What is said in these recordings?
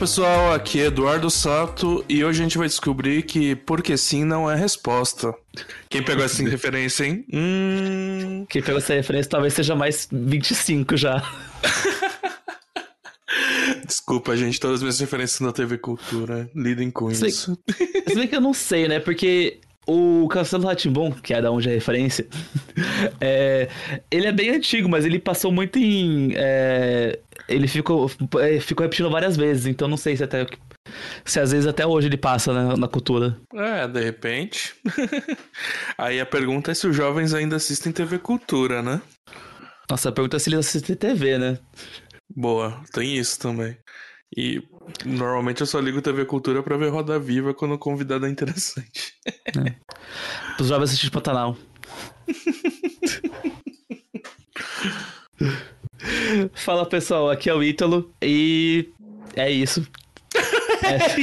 pessoal, aqui é Eduardo Sato e hoje a gente vai descobrir que porque sim não é resposta. Quem pegou essa referência, hein? Hum... Quem pegou essa referência talvez seja mais 25 já. Desculpa, gente, todas as minhas referências na TV Cultura lidem com se isso. Se bem que eu não sei, né? Porque o Castelo Ratimbom, que é da onde é a referência, é, ele é bem antigo, mas ele passou muito em. É, ele ficou, é, ficou repetindo várias vezes, então não sei se até. Se às vezes até hoje ele passa né, na cultura. É, de repente. Aí a pergunta é se os jovens ainda assistem TV Cultura, né? Nossa, a pergunta é se eles assistem TV, né? Boa, tem isso também. E normalmente eu só ligo TV Cultura pra ver Roda Viva quando o convidado é interessante. É. Os jovens assistir Pantanal. Fala pessoal, aqui é o Ítalo e é isso. É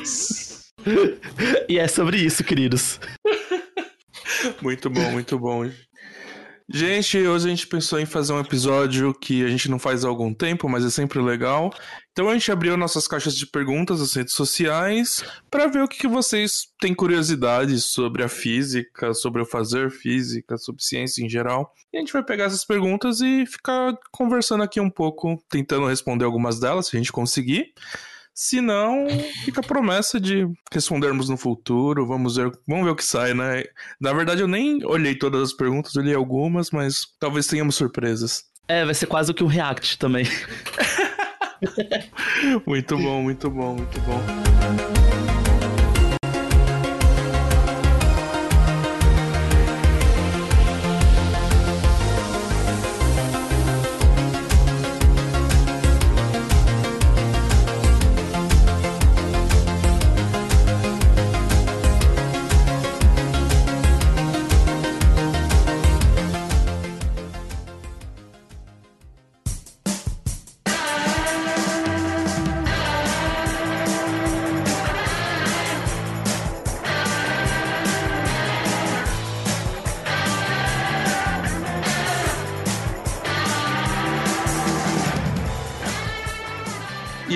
isso. e é sobre isso, queridos. Muito bom, muito bom. Gente, hoje a gente pensou em fazer um episódio que a gente não faz há algum tempo, mas é sempre legal. Então a gente abriu nossas caixas de perguntas nas redes sociais para ver o que, que vocês têm curiosidade sobre a física, sobre o fazer física, sobre ciência em geral. E a gente vai pegar essas perguntas e ficar conversando aqui um pouco, tentando responder algumas delas, se a gente conseguir. Se não, fica a promessa de respondermos no futuro. Vamos ver, vamos ver o que sai, né? Na verdade, eu nem olhei todas as perguntas, olhei algumas, mas talvez tenhamos surpresas. É, vai ser quase o que um react também. muito bom, muito bom, muito bom.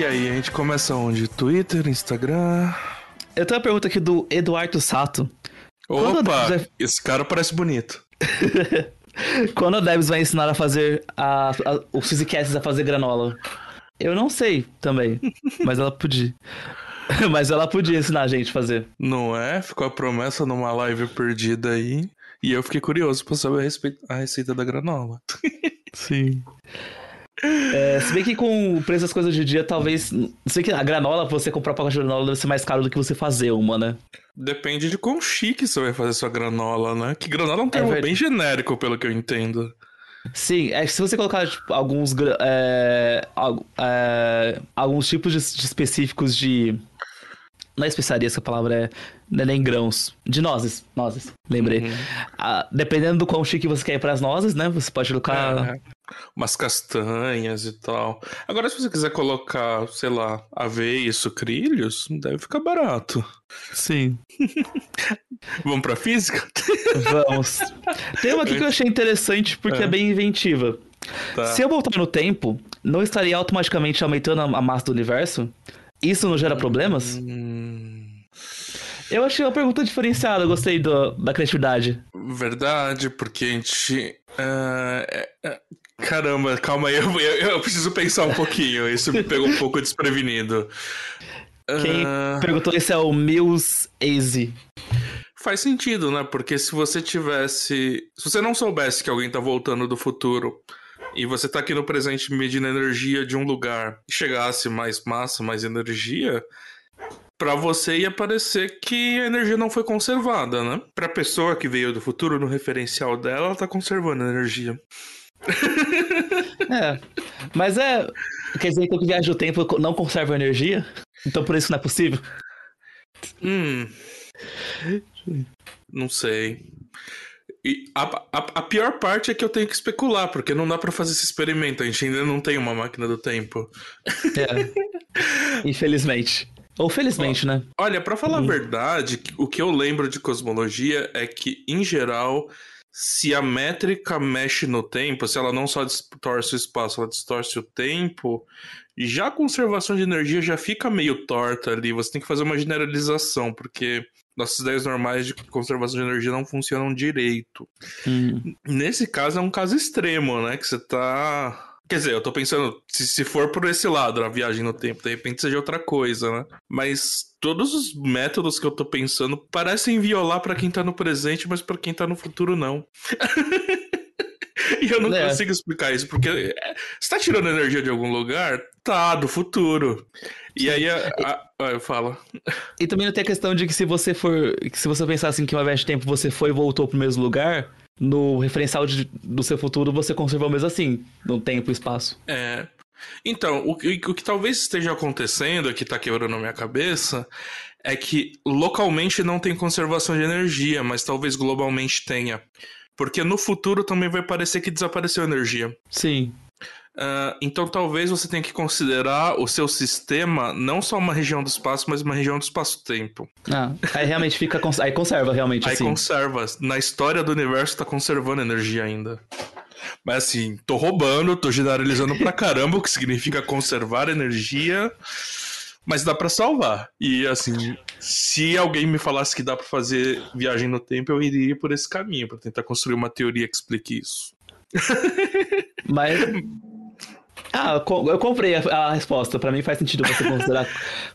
E aí, a gente começa onde? Twitter, Instagram? Eu tenho uma pergunta aqui do Eduardo Sato. Opa, esse cara parece bonito. Quando a Debs vai ensinar a fazer a, a, os Physicasts a fazer granola? Eu não sei também, mas ela podia. mas ela podia ensinar a gente a fazer. Não é? Ficou a promessa numa live perdida aí. E eu fiquei curioso pra saber a, respeito, a receita da granola. Sim. É, se bem que com o preço das coisas de dia, talvez. Sei que a granola, você comprar pacote de granola deve ser mais caro do que você fazer uma, né? Depende de quão chique você vai fazer sua granola, né? Que granola é um termo é bem genérico, pelo que eu entendo. Sim, é que se você colocar tipo, alguns, é, é, alguns tipos de, de específicos de. Não é especiaria, essa palavra é. É nem grãos. De nozes. Nozes, lembrei. Uhum. Ah, dependendo do quão chique você quer ir pras nozes, né? Você pode colocar. É umas castanhas e tal. Agora, se você quiser colocar, sei lá, aveia e sucrilhos, deve ficar barato. Sim. Vamos pra física? Vamos. Tem uma aqui que eu achei interessante porque é, é bem inventiva. Tá. Se eu voltar no tempo, não estaria automaticamente aumentando a massa do universo? Isso não gera problemas? Hum... Eu achei uma pergunta diferenciada, gostei do, da criatividade. Verdade, porque a gente. Uh, Caramba, calma aí, eu, eu, eu, preciso pensar um pouquinho. Isso me pegou um pouco desprevenido. Quem uh... perguntou isso é o Mills Easy. Faz sentido, né? Porque se você tivesse. Se você não soubesse que alguém tá voltando do futuro e você tá aqui no presente medindo a energia de um lugar e chegasse mais massa, mais energia, para você ia parecer que a energia não foi conservada, né? Pra pessoa que veio do futuro, no referencial dela, ela tá conservando a energia. É. Mas é. Quer dizer então que viagem do tempo não conserva energia? Então por isso não é possível? Hum. Não sei. E a, a, a, pior parte é que eu tenho que especular, porque não dá para fazer esse experimento. A gente ainda não tem uma máquina do tempo. É. Infelizmente. Ou felizmente, né? Olha, para falar hum. a verdade, o que eu lembro de cosmologia é que, em geral, se a métrica mexe no tempo, se ela não só distorce o espaço, ela distorce o tempo, Já a conservação de energia já fica meio torta ali. Você tem que fazer uma generalização, porque nossas ideias normais de conservação de energia não funcionam direito. Hum. Nesse caso é um caso extremo, né? Que você tá. Quer dizer, eu tô pensando, se, se for por esse lado, a viagem no tempo, de repente seja outra coisa, né? Mas todos os métodos que eu tô pensando parecem violar para quem tá no presente, mas para quem tá no futuro, não. e eu não É. consigo explicar isso, porque é, você tá tirando energia de algum lugar? Tá, do futuro. E aí, a, a- ah, eu falo. E também não tem a questão de que se você for. Que se você pensar assim que uma viagem de tempo você foi e voltou pro mesmo lugar, no referencial de- do seu futuro você conservou mesmo assim, no tempo e espaço. É. Então, o, que- o que talvez esteja acontecendo, que tá quebrando a minha cabeça, é que localmente não tem conservação de energia, mas talvez globalmente tenha. Porque no futuro também vai parecer que desapareceu energia. Sim. Ah, então talvez você tenha que considerar o seu sistema não só uma região do espaço, mas uma região do espaço-tempo. Ah, aí realmente fica. cons- Aí conserva realmente Aí assim. conserva. Na história do universo tá conservando energia ainda. Mas assim, tô roubando, tô generalizando pra caramba, o que significa conservar energia. Mas dá pra salvar. E assim, se alguém me falasse que dá pra fazer viagem no tempo, eu iria por esse caminho, pra tentar construir uma teoria que explique isso. Mas. Ah, eu co- eu comprei a, a resposta. Pra mim faz sentido você considerar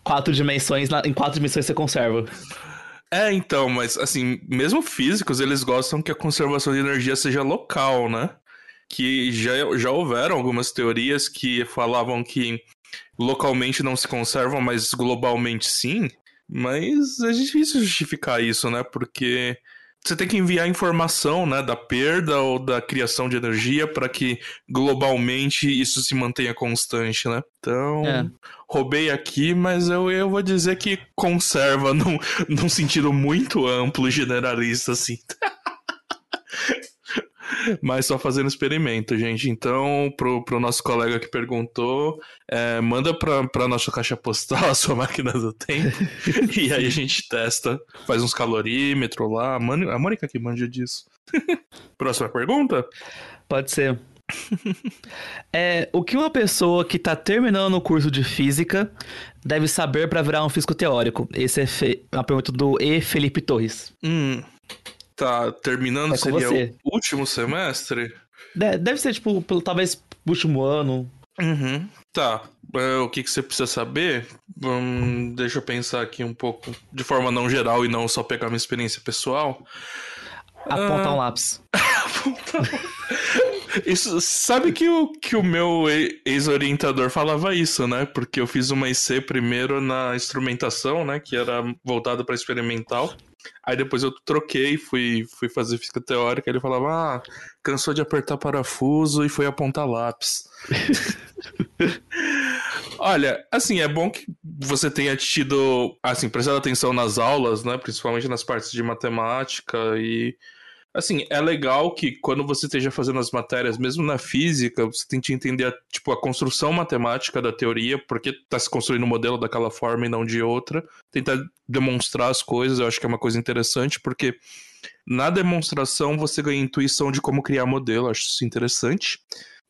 quatro dimensões. na- em quatro dimensões você conserva. É, então, mas assim, mesmo físicos, eles gostam que a conservação de energia seja local, né? Que já, já houveram algumas teorias que falavam que localmente não se conservam, mas globalmente sim. Mas é difícil justificar isso, né? Porque você tem que enviar informação, né, da perda ou da criação de energia para que globalmente isso se mantenha constante, né? Então, É. roubei aqui, mas eu, eu vou dizer que conserva num, num sentido muito amplo e generalista, assim. Mas só fazendo experimento, gente. Então, pro, pro nosso colega que perguntou, é, manda pra, pra nossa caixa postal a sua máquina do tempo. e aí a gente testa, faz uns calorímetros lá. A a Mônica que manja disso. Próxima pergunta? Pode ser. é, o que uma pessoa que tá terminando o curso de física deve saber pra virar um físico teórico? Esse é uma pergunta do E. Felipe Torres. Hum, tá terminando, É seria você. o último semestre? De- deve ser, tipo, pelo, talvez último ano. Uhum. Tá. É, o que, que você precisa saber? Hum, deixa eu pensar aqui um pouco, de forma não geral e não só pegar minha experiência pessoal. Apontar Ah. um lápis. Isso, sabe que o, que o meu ex-orientador falava isso, né? Porque eu fiz uma IC primeiro na instrumentação, né? Que era voltada para experimental. Aí depois eu troquei, fui, fui fazer física teórica. Ele falava, ah, cansou de apertar parafuso e foi apontar lápis. Olha, assim, é bom que você tenha tido, assim, prestado atenção nas aulas, né? Principalmente nas partes de matemática e. Assim, é legal que quando você esteja fazendo as matérias, mesmo na física, você tente entender, a, tipo, a construção matemática da teoria, porque tá se construindo um modelo daquela forma e não de outra. Tentar demonstrar as coisas, eu acho que é uma coisa interessante, porque na demonstração você ganha intuição de como criar modelo, eu acho isso interessante.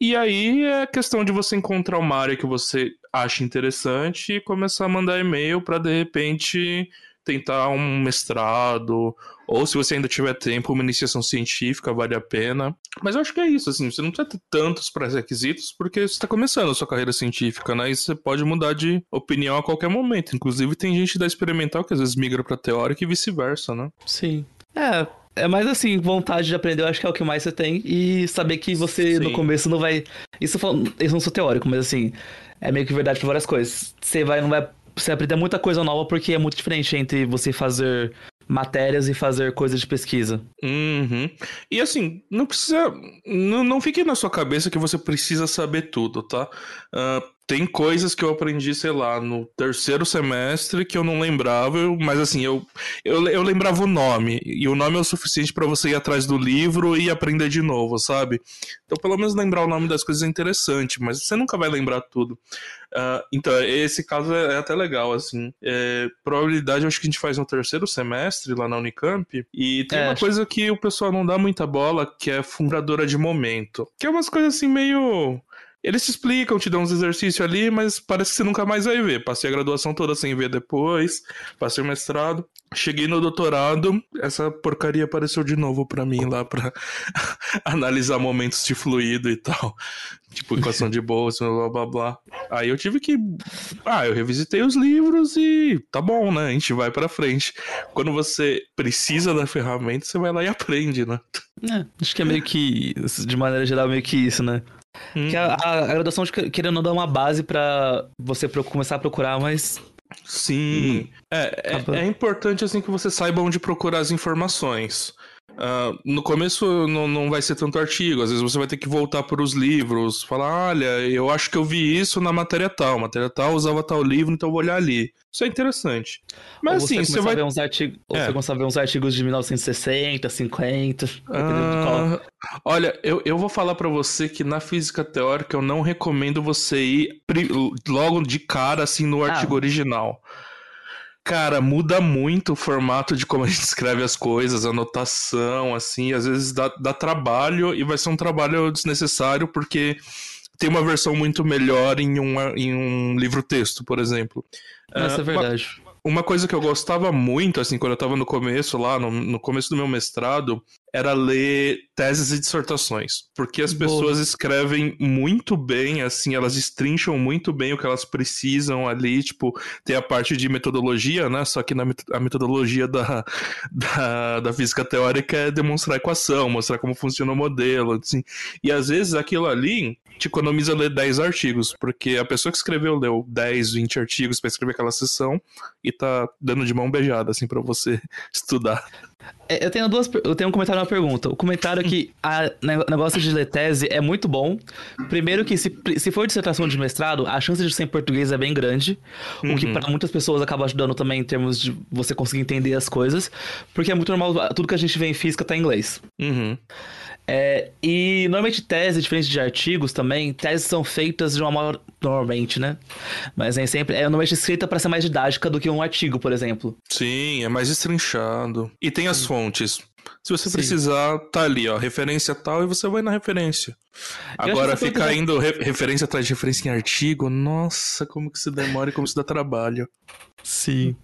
E aí é questão de você encontrar uma área que você acha interessante e começar a mandar e-mail para de repente tentar um mestrado, ou se você ainda tiver tempo, uma iniciação científica vale a pena. Mas eu acho que é isso, assim, você não precisa ter tantos pré-requisitos porque você está começando a sua carreira científica, né? E você pode mudar de opinião a qualquer momento. Inclusive, tem gente da experimental que às vezes migra para teórica e vice-versa, né? Sim. É, é mais assim, vontade de aprender, eu acho que é o que mais você tem. E saber que você Sim. no começo não vai. Isso isso eu não sou teórico, mas assim, é meio que verdade pra várias coisas. Você vai, não vai. Você aprender muita coisa nova porque é muito diferente entre você fazer matérias e fazer coisas de pesquisa. Uhum. E assim, não precisa. Não, não fique na sua cabeça que você precisa saber tudo, tá? Ah, tem coisas que eu aprendi, sei lá, no terceiro semestre que eu não lembrava, mas assim, eu, eu, eu lembrava o nome. E o nome é o suficiente pra você ir atrás do livro e aprender de novo, sabe? Então, pelo menos lembrar o nome das coisas é interessante, mas você nunca vai lembrar tudo. Ah, então, esse caso é, é até legal, assim. É, probabilidade eu acho que a gente faz no terceiro semestre lá na Unicamp. E tem É, uma acho- coisa que o pessoal não dá muita bola, que é fundadora de momento. Que é umas coisas assim meio. Eles te explicam, te dão uns exercícios ali, mas parece que você nunca mais vai ver. Passei a graduação toda sem ver depois, passei o mestrado. Cheguei no doutorado, essa porcaria apareceu de novo para mim lá para analisar momentos de fluido e tal. Tipo, equação de bolsa, blá blá blá. Aí eu tive que. Ah, eu revisitei os livros e tá bom, né? A gente vai pra frente. Quando você precisa da ferramenta, você vai lá e aprende, né? É, acho que é meio que. De maneira geral, meio que isso, né? Hum. Que a, a, a graduação, querendo dar uma base para você começar a procurar, mas Sim. Hum. É, é, é, importante assim que você saiba onde procurar as informações. Uh, no começo não, não vai ser tanto artigo, às vezes você vai ter que voltar para os livros, falar, olha, eu acho que eu vi isso na matéria tal, matéria tal usava tal livro, então eu vou olhar ali. Isso é interessante. Mas assim, você vai ver uns artigos, é. você começa a ver uns artigos de 1960, 50, uh, Olha, eu, eu vou falar para você que na física teórica eu não recomendo você ir logo de cara assim no ah. artigo original. Cara, muda muito o formato de como a gente escreve as coisas, a notação, assim, às vezes dá, dá trabalho e vai ser um trabalho desnecessário porque tem uma versão muito melhor em, um em um livro-texto, por exemplo. Essa uh, é verdade. Uma uma coisa que eu gostava muito, assim, quando eu tava no começo, lá, no, no começo do meu mestrado, era ler teses e dissertações. Porque as Boa. pessoas escrevem muito bem, assim, elas estrincham muito bem o que elas precisam ali, tipo, tem a parte de metodologia, né? Só que na a metodologia da, da, da física teórica é demonstrar a equação, mostrar como funciona o modelo, assim. E às vezes aquilo ali te economiza ler 10 artigos, porque a pessoa que escreveu leu 10, 20 artigos para escrever aquela sessão e tá dando de mão beijada, assim, para você estudar. É, eu tenho duas. Eu tenho um comentário e uma pergunta. O comentário é que a negócio de ler tese é muito bom. Primeiro que se, se for dissertação de mestrado, a chance de ser em português é bem grande. Uhum. O que uhum. para muitas pessoas acaba ajudando também em termos de você conseguir entender as coisas. Porque é muito normal, tudo que a gente vê em física tá em inglês. Uhum. É, e normalmente tese, diferente de artigos também, teses são feitas de uma modo normalmente, né? Mas nem sempre é normalmente escrita para ser mais didática do que um artigo, por exemplo. Sim, é mais estrinchado. E tem as fontes. Se você Sim. precisar, tá ali, ó, referência tal, e você vai na referência. Agora, ficar indo re referência atrás de referência em artigo, nossa, como que se demora e como se dá trabalho. Sim.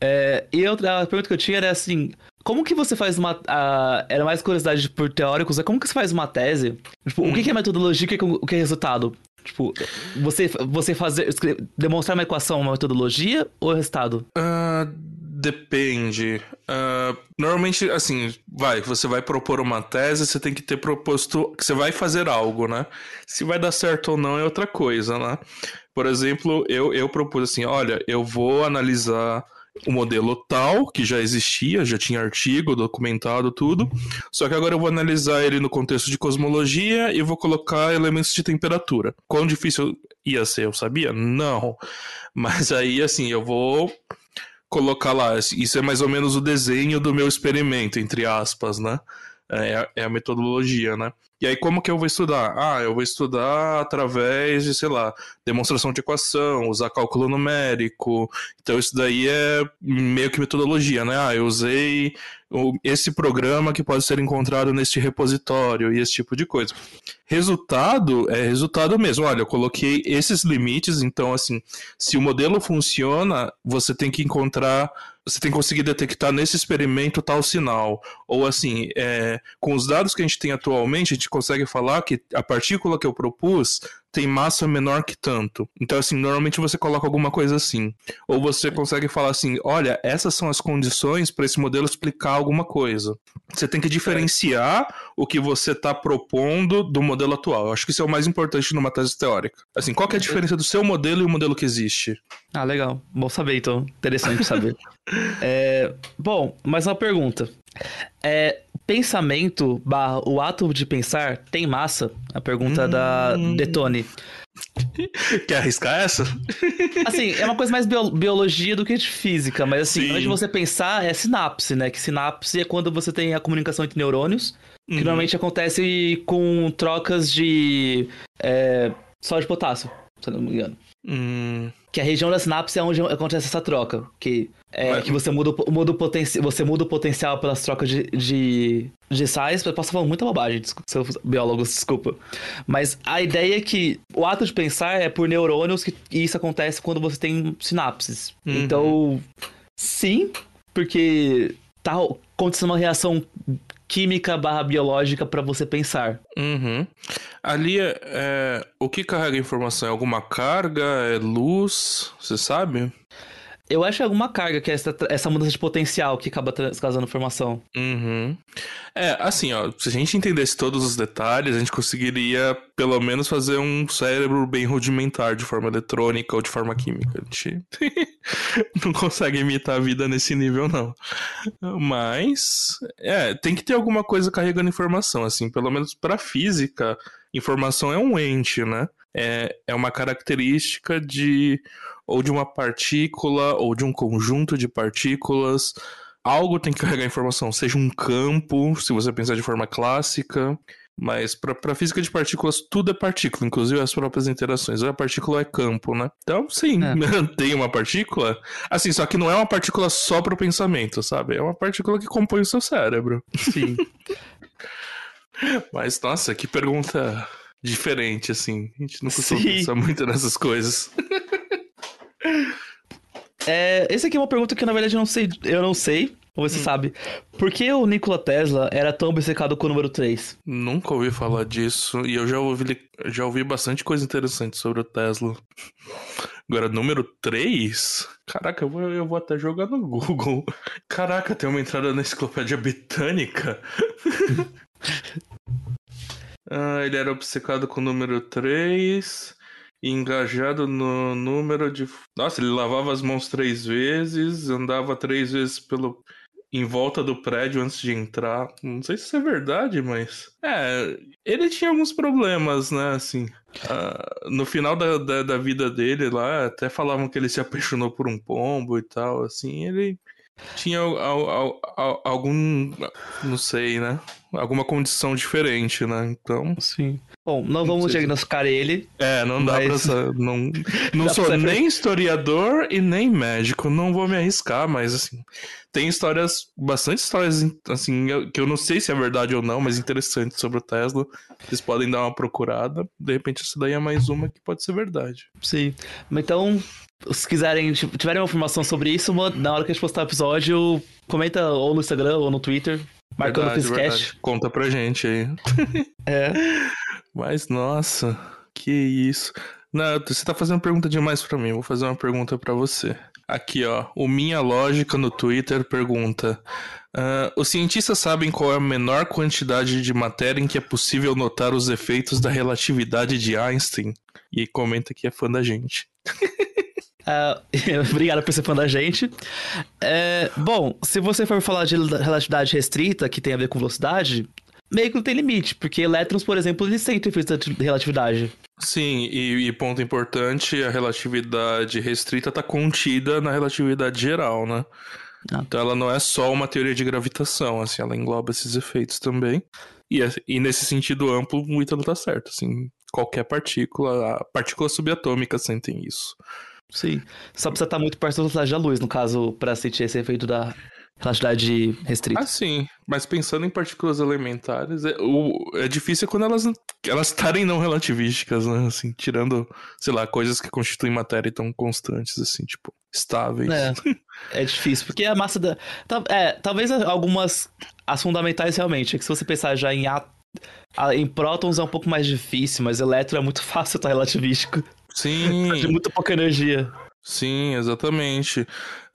É, e outra pergunta que eu tinha era assim: como que você faz uma. Uh, era mais curiosidade por teóricos, é como que você faz uma tese? Tipo, hum. o que, é metodologia e o que é resultado? Tipo, você, você fazer. demonstrar uma equação, uma metodologia ou resultado? Uh, depende. Uh, normalmente, assim, vai, você vai propor uma tese, você tem que ter proposto que você vai fazer algo, né? Se vai dar certo ou não é outra coisa, né? Por exemplo, eu, eu propus assim: olha, eu vou analisar o modelo tal, que já existia, já tinha artigo documentado, tudo. Só que agora eu vou analisar ele no contexto de cosmologia e vou colocar elementos de temperatura. Quão difícil ia ser, eu sabia? Não. Mas aí, assim, eu vou colocar lá, isso é mais ou menos o desenho do meu experimento, entre aspas, né? É, é a metodologia, né? E aí, como que eu vou estudar? Ah, eu vou estudar através de, sei lá, demonstração de equação, usar cálculo numérico. Então, isso daí é meio que metodologia, né? Ah, eu usei esse programa que pode ser encontrado neste repositório e esse tipo de coisa. Resultado é resultado mesmo. Olha, eu coloquei esses limites, então, assim, se o modelo funciona, você tem que encontrar você tem que conseguir detectar nesse experimento tal sinal. Ou assim, é, com os dados que a gente tem atualmente, a gente consegue falar que a partícula que eu propus tem massa menor que tanto. Então, assim, normalmente você coloca alguma coisa assim. Ou você consegue falar assim: olha, essas são as condições para esse modelo explicar alguma coisa. Você tem que diferenciar o que você está propondo do modelo atual. Eu acho que isso é o mais importante numa tese teórica. Assim, qual é a diferença do seu modelo e o modelo que existe? Ah, legal. Bom saber, então. Interessante saber. é, bom, mais uma pergunta. É, pensamento, barra, o ato de pensar, tem massa? A pergunta hum... da Detone. Quer arriscar essa? Assim, é uma coisa mais bio biologia do que de física, mas assim, Sim. antes de você pensar, é sinapse, né? Que sinapse é quando você tem a comunicação entre neurônios, que uhum. normalmente acontece com trocas de é, só de potássio, se eu não me engano. Hum. Que a região da sinapse é onde acontece essa troca. Que é Mas... que você muda, muda o potencial. Você muda o potencial pelas trocas de, de, de sais. Eu posso falar muita bobagem, seus biólogos, desculpa. Mas a ideia é que o ato de pensar é por neurônios que, e isso acontece quando você tem sinapses. Uhum. Então, sim, porque tá acontecendo uma reação química barra biológica para você pensar. Uhum. Ali, é, é, o que carrega informação? É alguma carga? É luz? Você sabe? Eu acho é alguma carga, que é essa, essa mudança de potencial que acaba causando formação. Uhum. É, assim, ó, se a gente entendesse todos os detalhes, a gente conseguiria, pelo menos, fazer um cérebro bem rudimentar, de forma eletrônica ou de forma química. A gente não consegue imitar a vida nesse nível, não. Mas, é, tem que ter alguma coisa carregando informação, assim, pelo menos pra física, informação é um ente, né? É, é uma característica de ou de uma partícula, ou de um conjunto de partículas. Algo tem que carregar informação, seja um campo, se você pensar de forma clássica. Mas para física de partículas, tudo é partícula, inclusive as próprias interações. A partícula é campo, né? Então, sim, é. tem uma partícula. Assim, só que não é uma partícula só para o pensamento, sabe? É uma partícula que compõe o seu cérebro. Sim. Mas, nossa, que pergunta diferente, assim. A gente não costuma sim. pensar muito nessas coisas. É, essa aqui é uma pergunta que na verdade eu não sei, eu não sei, ou você hum. sabe. Por que o Nikola Tesla era tão obcecado com o número 3? Nunca ouvi falar disso e eu já ouvi, já ouvi bastante coisa interessante sobre o Tesla. Agora, número 3? Caraca, eu vou, eu vou até jogar no Google. Caraca, tem uma entrada na enciclopédia britânica. ah, ele era obcecado com o número 3 engajado no número de. Nossa, ele lavava as mãos três vezes, andava três vezes pelo em volta do prédio antes de entrar. Não sei se isso é verdade, mas. É, ele tinha alguns problemas, né? Assim. Uh, no final da, da, da, vida dele lá, até falavam que ele se apaixonou por um pombo e tal, assim. Ele tinha algum. Não sei, né? Alguma condição diferente, né? Então. Sim. Bom, não vamos diagnosticar ele. É, não dá mas... pra. Não, não sou pra nem historiador e nem médico, não vou me arriscar, mas assim. Tem histórias, bastante histórias, assim, que eu não sei se é verdade ou não, mas interessantes sobre o Tesla. Vocês podem dar uma procurada. De repente, essa daí é mais uma que pode ser verdade. Sim. Então, se quiserem, tiverem uma informação sobre isso, na hora que a gente postar o episódio, comenta ou no Instagram ou no Twitter, marcando verdade, o Fizzcast. Conta pra gente aí. é. Mas, nossa, que isso. Não, você tá fazendo pergunta demais para mim. Vou fazer uma pergunta para você. Aqui, ó. O Minha Lógica no Twitter pergunta: uh, Os cientistas sabem qual é a menor quantidade de matéria em que é possível notar os efeitos da relatividade de Einstein? E comenta que é fã da gente. Uh, obrigado por ser fã da gente. É, bom, se você for falar de relatividade restrita, que tem a ver com velocidade, meio que não tem limite, porque elétrons, por exemplo, eles sentem efeitos de relatividade. Sim, e, e, ponto importante, a relatividade restrita está contida na relatividade geral, né? Ah. Então ela não é só uma teoria de gravitação, assim, ela engloba esses efeitos também. E, e nesse sentido amplo, o Ítalo tá certo, assim, qualquer partícula, partículas subatômicas sentem isso. Sim, só precisa estar muito perto da velocidade da luz, no caso, para sentir esse efeito da relatividade restrita. Ah, sim. Mas pensando em partículas elementares, é, o, é difícil quando elas elas estarem não relativísticas, né? Assim, tirando, sei lá, coisas que constituem matéria tão constantes, assim, tipo, estáveis. É, é difícil, porque a massa da. É, talvez algumas. As fundamentais realmente, é que se você pensar já em A, em prótons é um pouco mais difícil, mas elétron é muito fácil estar relativístico. Sim. De muita pouca energia. Sim, exatamente.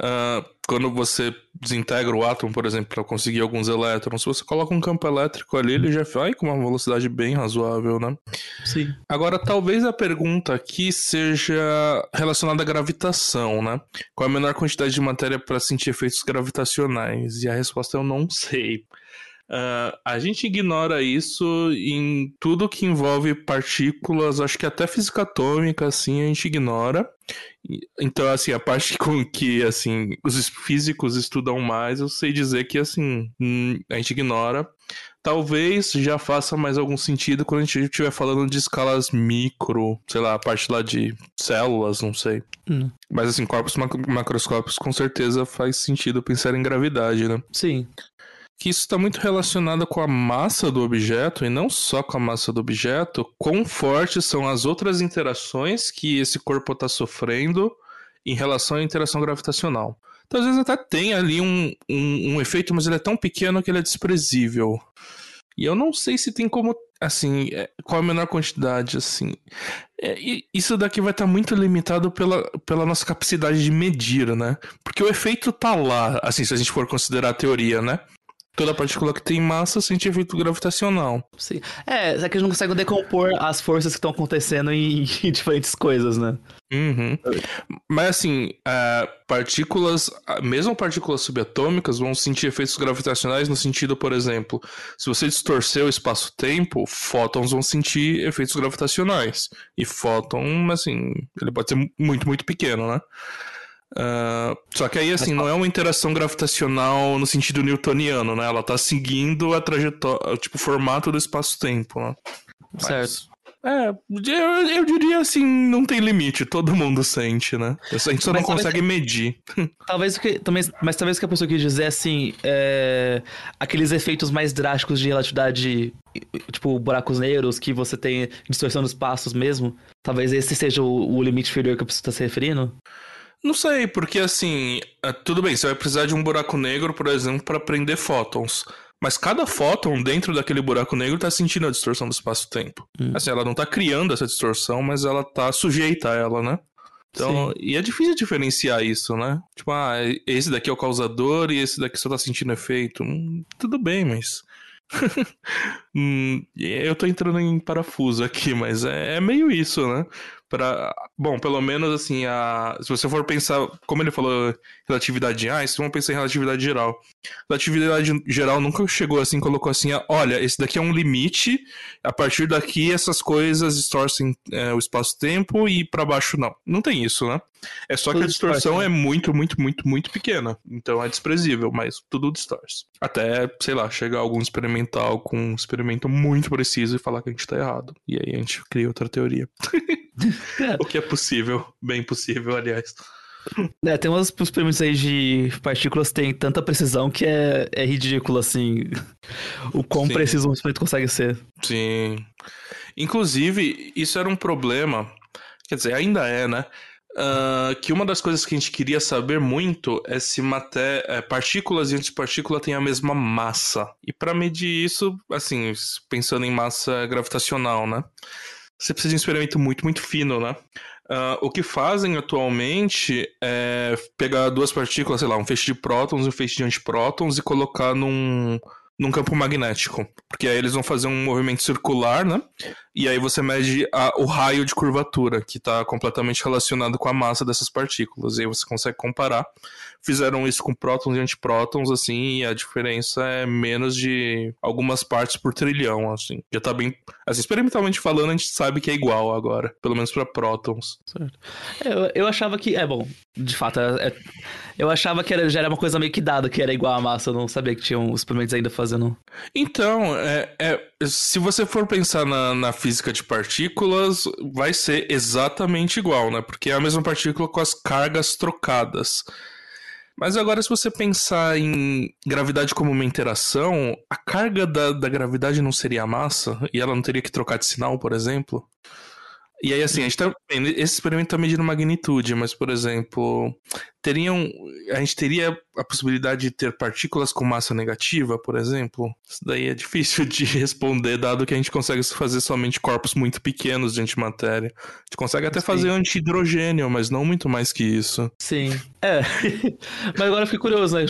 Uh, quando você desintegra o átomo, por exemplo, para conseguir alguns elétrons, se você coloca um campo elétrico ali, ele já vai com uma velocidade bem razoável, né? Sim. Agora, talvez a pergunta aqui seja relacionada à gravitação, né? Qual é a menor quantidade de matéria para sentir efeitos gravitacionais? E a resposta eu não sei. Uh, a gente ignora isso em tudo que envolve partículas, acho que até física atômica, assim, a gente ignora. Então, assim, a parte com que, assim, os físicos estudam mais, eu sei dizer que, assim, hum, a gente ignora. Talvez já faça mais algum sentido quando a gente estiver falando de escalas micro, sei lá, a parte lá de células, não sei. Hum. Mas assim, corpos macroscópicos com certeza faz sentido pensar em gravidade, né? Sim. Que isso está muito relacionado com a massa do objeto e não só com a massa do objeto, quão fortes são as outras interações que esse corpo está sofrendo em relação à interação gravitacional. Então, às vezes até tem ali um, um, um, efeito, mas ele é tão pequeno que ele é desprezível. E eu não sei se tem como, assim, é, qual a menor quantidade, assim. É, isso daqui vai estar tá muito limitado pela, pela nossa capacidade de medir, né? Porque o efeito tá lá, assim, se a gente for considerar a teoria, né? Toda partícula que tem massa sente efeito gravitacional. Sim. É, é que a gente não consegue decompor as forças que estão acontecendo em, em, diferentes coisas, né? Uhum. Mas assim, uh, partículas, mesmo partículas subatômicas, vão sentir efeitos gravitacionais no sentido, por exemplo, se você distorcer o espaço-tempo, fótons vão sentir efeitos gravitacionais. E fóton, assim, ele pode ser muito, muito pequeno, né? Uh, só que aí, assim, não é uma interação gravitacional no sentido newtoniano, né? Ela tá seguindo a trajetória, tipo, o formato do espaço-tempo, né? Certo. é, eu, eu, diria assim, não tem limite, todo mundo sente, né? A gente só mas não consegue que, medir. Talvez o que. Também, mas talvez o que a pessoa quis dizer assim, é, aqueles efeitos mais drásticos de relatividade, tipo buracos negros, que você tem distorção dos passos mesmo. Talvez esse seja o, o limite inferior que a pessoa está se referindo. Não sei, porque assim, é, tudo bem, você vai precisar de um buraco negro, por exemplo, para prender fótons. Mas cada fóton dentro daquele buraco negro tá sentindo a distorção do espaço-tempo. Hum. Assim, ela não tá criando essa distorção, mas ela tá sujeita a ela, né? Então, Sim. e é difícil diferenciar isso, né? Tipo, ah, esse daqui é o causador e esse daqui só tá sentindo efeito. Hum, tudo bem, mas. hum, eu tô entrando em parafuso aqui, mas é, é meio isso, né? Para bom, pelo menos assim, a, se você for pensar, como ele falou, relatividade de Einstein, vamos pensar em relatividade geral. Relatividade geral nunca chegou assim, colocou assim, olha, esse daqui é um limite, a partir daqui essas coisas distorcem é, o espaço-tempo e para baixo não. Não tem isso, né? É só tudo que a distorção distorce, né? é muito, muito, muito, muito pequena. Então é desprezível, mas tudo distorce. Até, sei lá, chegar algum experimental com um experimento muito preciso e falar que a gente tá errado. E aí a gente cria outra teoria. o que é possível, bem possível, aliás. É, tem umas experimentos aí de partículas que tem tanta precisão que é, é ridículo, assim. O quão Sim. preciso um experimento consegue ser. Sim. Inclusive, isso era um problema. Quer dizer, ainda é, né? Uh, que uma das coisas que a gente queria saber muito é se maté é, partículas e antipartícula têm a mesma massa. E para medir isso, assim, pensando em massa gravitacional, né? Você precisa de um experimento muito, muito fino, né? Uh, o que fazem atualmente é pegar duas partículas, sei lá, um feixe de prótons e um feixe de antiprótons e colocar num, num campo magnético. Porque aí eles vão fazer um movimento circular, né? E aí você mede a, o raio de curvatura, que está completamente relacionado com a massa dessas partículas. E aí você consegue comparar. Fizeram isso com prótons e antiprótons, assim, e a diferença é menos de algumas partes por trilhão, assim. Já tá bem. Assim, experimentalmente falando, a gente sabe que é igual agora. Pelo menos para prótons. Certo. É, eu, eu achava que. É bom, de fato, é, é, eu achava que era, já era uma coisa meio que dada, que era igual a massa. Eu não sabia que tinham experimentos ainda fazendo. Então, é, é se você for pensar na, na física de partículas, vai ser exatamente igual, né? Porque é a mesma partícula com as cargas trocadas. Mas agora, se você pensar em gravidade como uma interação, a carga da, da gravidade não seria a massa? E ela não teria que trocar de sinal, por exemplo? E aí, assim, a gente tá, esse experimento tá medindo magnitude, mas, por exemplo, teriam. A gente teria a possibilidade de ter partículas com massa negativa, por exemplo? Isso daí é difícil de responder, dado que a gente consegue fazer somente corpos muito pequenos de antimatéria. A gente consegue até Sim. fazer antihidrogênio, mas não muito mais que isso. Sim. É. mas agora eu fiquei curioso, né?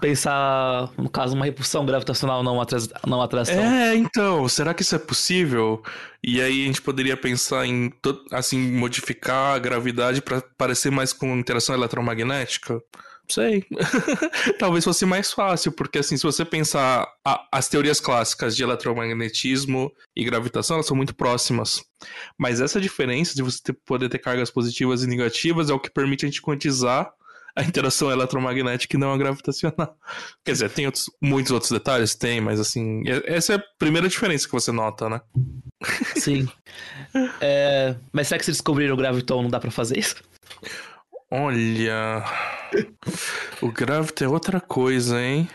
Pensar, no caso, uma repulsão gravitacional não, atras... não atração. É, então, será que isso é possível? E aí a gente poderia pensar em, assim, modificar a gravidade para parecer mais com interação eletromagnética magnética? Sei. Talvez fosse mais fácil, porque assim, se você pensar a, as teorias clássicas de eletromagnetismo e gravitação, elas são muito próximas. Mas essa diferença de você ter, poder ter cargas positivas e negativas é o que permite a gente quantizar a interação eletromagnética e não a gravitacional. Quer dizer, tem outros, muitos outros detalhes? Tem, mas assim, essa é a primeira diferença que você nota, né? Sim. É, mas será que se descobriram o graviton não dá para fazer isso? Olha. o graviton é outra coisa, hein?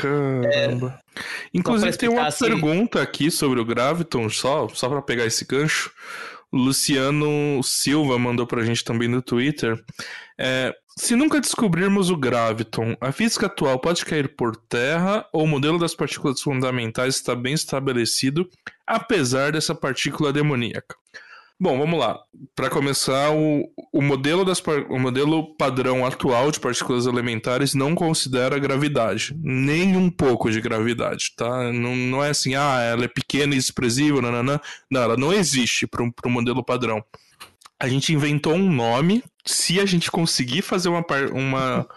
Caramba. É... Inclusive, tem uma assim... pergunta aqui sobre o Graviton, só, só para pegar esse gancho. O Luciano Silva mandou pra gente também no Twitter. É, se nunca descobrirmos o graviton, a física atual pode cair por terra ou o modelo das partículas fundamentais está bem estabelecido, apesar dessa partícula demoníaca? Bom, vamos lá. Para começar, o, o, modelo das, o modelo padrão atual de partículas elementares não considera gravidade, nem um pouco de gravidade, tá? Não, não é assim, ah, ela é pequena e desprezível, nananã. Não, ela não existe para o modelo padrão. A gente inventou um nome, se a gente conseguir fazer uma, uma,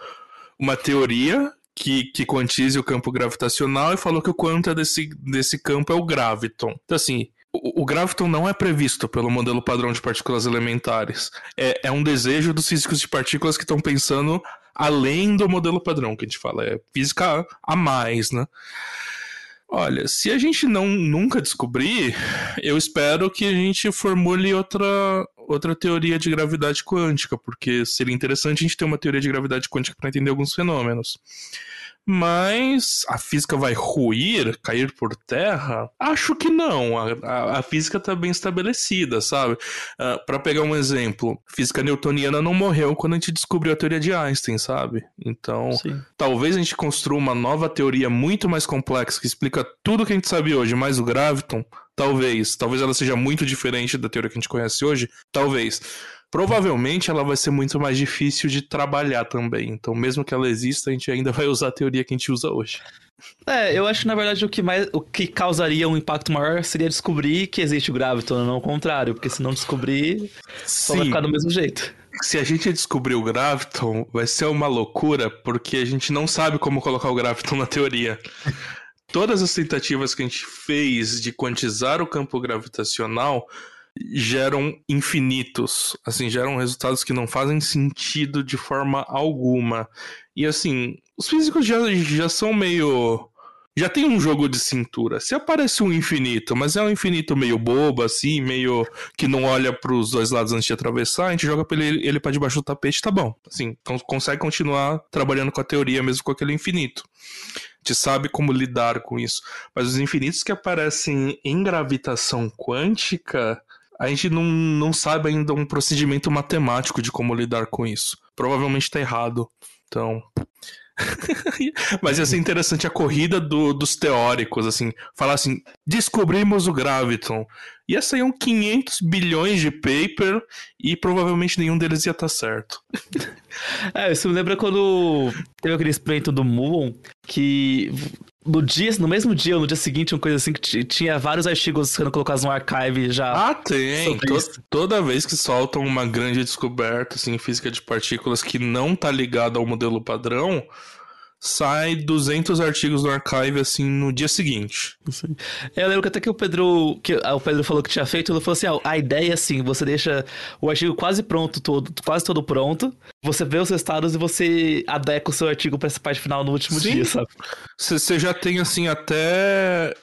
uma teoria que, que quantize o campo gravitacional e falou que o quanto desse, desse campo é o graviton. Então, assim, o, graviton não é previsto pelo modelo padrão de partículas elementares. É, é um desejo dos físicos de partículas que estão pensando além do modelo padrão, que a gente fala. É física a mais, né? Olha, se a gente não nunca descobrir, eu espero que a gente formule outra, outra teoria de gravidade quântica, porque seria interessante a gente ter uma teoria de gravidade quântica para entender alguns fenômenos mas a física vai ruir, cair por terra? Acho que não. A, a, a física está bem estabelecida, sabe? Uh, ah, para pegar um exemplo, física newtoniana não morreu quando a gente descobriu a teoria de Einstein, sabe? Então, Sim. talvez a gente construa uma nova teoria muito mais complexa que explica tudo que a gente sabe hoje, mais o graviton. Talvez. Talvez ela seja muito diferente da teoria que a gente conhece hoje. Talvez provavelmente ela vai ser muito mais difícil de trabalhar também. Então, mesmo que ela exista, a gente ainda vai usar a teoria que a gente usa hoje. É, eu acho que na verdade o que mais o que causaria um impacto maior seria descobrir que existe o graviton, não o contrário, porque se não descobrir, só Sim. vai ficar do mesmo jeito. Se a gente descobrir o graviton, vai ser uma loucura, porque a gente não sabe como colocar o graviton na teoria. Todas as tentativas que a gente fez de quantizar o campo gravitacional geram infinitos, assim, geram resultados que não fazem sentido de forma alguma. E assim, os físicos já, já são meio. Já tem um jogo de cintura. Se aparece um infinito, mas é um infinito meio bobo, assim, meio que não olha para os dois lados antes de atravessar, a gente joga ele, ele para debaixo do tapete, tá bom. Assim, consegue continuar trabalhando com a teoria mesmo com aquele infinito. Gente sabe como lidar com isso. Mas os infinitos que aparecem em gravitação quântica, a gente não, não sabe ainda um procedimento matemático de como lidar com isso. Provavelmente está errado. Então. Mas ia ser interessante a corrida do, dos teóricos, assim, falar assim, descobrimos o graviton. Ia sair um 500 bilhões de paper e provavelmente nenhum deles ia estar tá certo. É, isso me lembra quando teve aquele experimento do Muon, que no dia, no mesmo dia ou no dia seguinte, uma coisa assim, que tinha vários artigos sendo colocados no archive já. Ah, tem! To toda vez que soltam uma grande descoberta assim, em física de partículas que não tá ligada ao modelo padrão, sai 200 artigos no archive assim no dia seguinte. É, eu lembro que até que o Pedro, que o Pedro falou que tinha feito, ele falou assim: ah, a ideia é assim, você deixa o artigo quase pronto, todo, quase todo pronto, você vê os resultados e você adequa o seu artigo para essa parte final no último Sim. dia, sabe? Você já tem assim até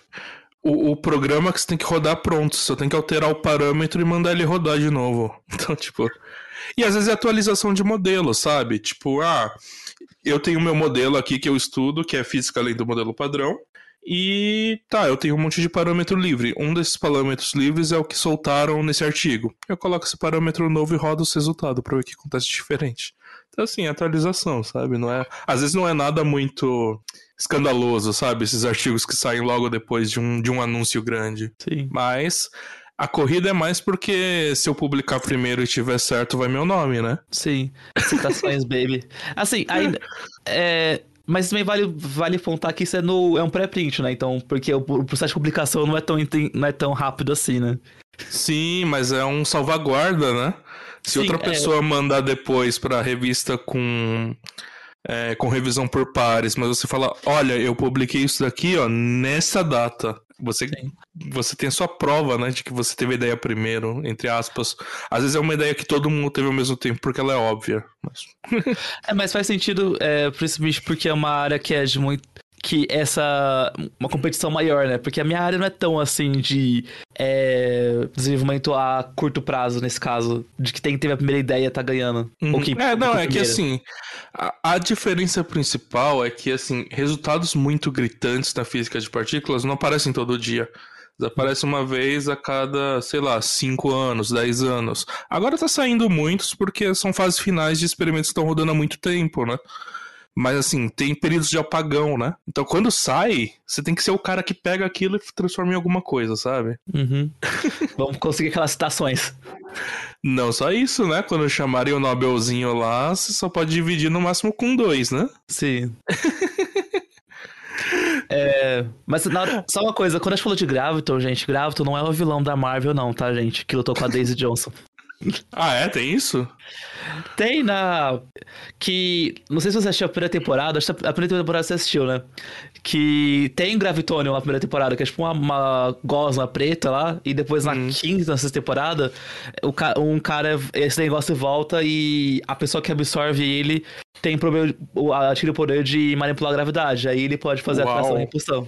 o, o, programa que você tem que rodar pronto, você tem que alterar o parâmetro e mandar ele rodar de novo. Então, tipo, e às vezes é atualização de modelo, sabe? Tipo, ah, eu tenho meu modelo aqui que eu estudo, que é física além do modelo padrão. E tá, eu tenho um monte de parâmetro livre. Um desses parâmetros livres é o que soltaram nesse artigo. Eu coloco esse parâmetro novo e rodo os resultados para ver o que acontece diferente. Então, assim, atualização, sabe? Não é, às vezes não é nada muito escandaloso, sabe? Esses artigos que saem logo depois de um, de um anúncio grande. Sim. Mas a corrida é mais porque se eu publicar primeiro e tiver certo, vai meu nome, né? Sim. Citações, baby. Assim, ainda. É, mas também vale, vale apontar que isso é, no, é um pré-print, né? Então, porque o, o, processo de publicação não é, tão, não é tão rápido assim, né? Sim, mas é um salvaguarda, né? Se Sim, outra é. pessoa é... mandar depois pra revista com. É, com revisão por pares, mas você fala, olha, eu publiquei isso daqui, ó, nessa data Você, você tem a sua prova, né, de que você teve a ideia primeiro, entre aspas. Às vezes é uma ideia que todo mundo teve ao mesmo tempo, porque ela é óbvia. Mas... é, mas faz sentido, é, principalmente porque é uma área que é de muito que essa uma competição maior, né? Porque a minha área não é tão assim de é, desenvolvimento a curto prazo nesse caso, de que tem que ter a primeira ideia tá ganhando. Uhum. Que, é, não, é que assim, a, a, diferença principal é que assim, resultados muito gritantes na física de partículas não aparecem todo dia. Aparece uma vez a cada, sei lá, 5 anos, 10 anos. Agora tá saindo muitos porque são fases finais de experimentos que estão rodando há muito tempo, né? Mas assim, tem períodos de apagão, né? Então quando sai, você tem que ser o cara que pega aquilo e transforma em alguma coisa, sabe? Uhum. Vamos conseguir aquelas citações. Não só isso, né? Quando chamarem o Nobelzinho lá, você só pode dividir no máximo com dois, né? Sim. é, mas na, só uma coisa, quando a gente falou de Graviton, gente, Graviton não é o vilão da Marvel, não, tá, gente? Que lutou com a Daisy Johnson. Ah, é? Tem isso? Tem na. Que. Não sei se você assistiu a primeira temporada. Acho que a primeira temporada você assistiu, né? Que tem Gravitonium na primeira temporada, que é tipo uma, uma gosma preta lá. E depois na hum. quinta, na sexta temporada, um cara. Esse negócio volta e a pessoa que absorve ele tem problema. Atira o poder de manipular a gravidade. Aí ele pode fazer Uau. a atração e repulsão.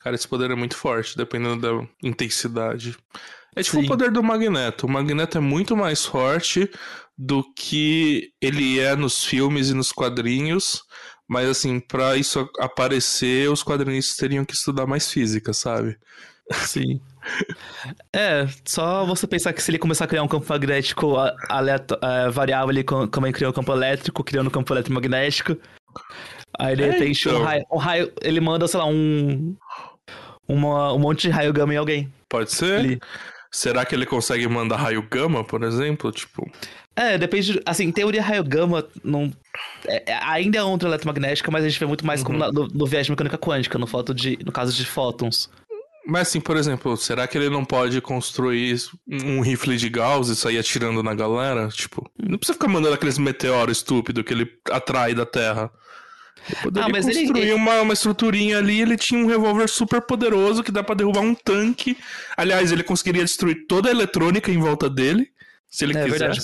Cara, esse poder é muito forte, dependendo da intensidade. É tipo Sim. o poder do Magneto. O Magneto é muito mais forte do que ele é nos filmes e nos quadrinhos. Mas assim, para isso aparecer, os quadrinistas teriam que estudar mais física, sabe? Sim. É, só você pensar que se ele começar a criar um campo magnético aleato, é, variável, ele também criou um campo elétrico, criando um campo eletromagnético. Aí de é, repente então... um, raio, um raio, ele manda, sei lá, um. Uma, um monte de raio gama em alguém. Pode ser. Ele... Será que ele consegue mandar raio gama, por exemplo? Tipo. É, depende. De, assim, em teoria, raio gama não. É, é, ainda é onda eletromagnética, mas a gente vê muito mais uhum. como na, no, no viés de mecânica quântica, no, foto de, no caso de fótons. Mas assim, por exemplo, será que ele não pode construir um rifle de Gauss e sair atirando na galera? Tipo, não precisa ficar mandando aqueles meteoros estúpidos que ele atrai da Terra. Ele poderia ah, mas construir ele... uma, uma estruturinha ali, ele tinha um revólver super poderoso que dá para derrubar um tanque. Aliás, ele conseguiria destruir toda a eletrônica em volta dele, se ele é, quisesse. Verdade.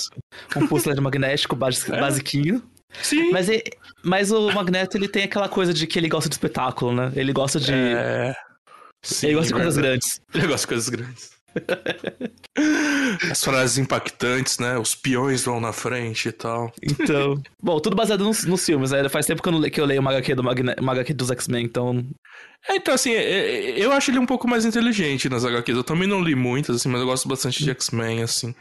Um pulso magnético é. basiquinho. Sim. Mas, ele, mas o Magneto, ele tem aquela coisa de que ele gosta de espetáculo, né? Ele gosta de... É... Sim, ele gosta de coisas grandes. Ele gosta de coisas grandes. As frases impactantes, né? Os peões vão na frente e tal. Então. Bom, tudo baseado nos, nos filmes, né? Faz tempo que eu, não, que eu leio o HQ, do Magne, HQ dos X-Men, então. É, então, assim, é, é, eu acho ele um pouco mais inteligente nas HQs. Eu também não li muitas, assim, mas eu gosto bastante de X-Men, assim.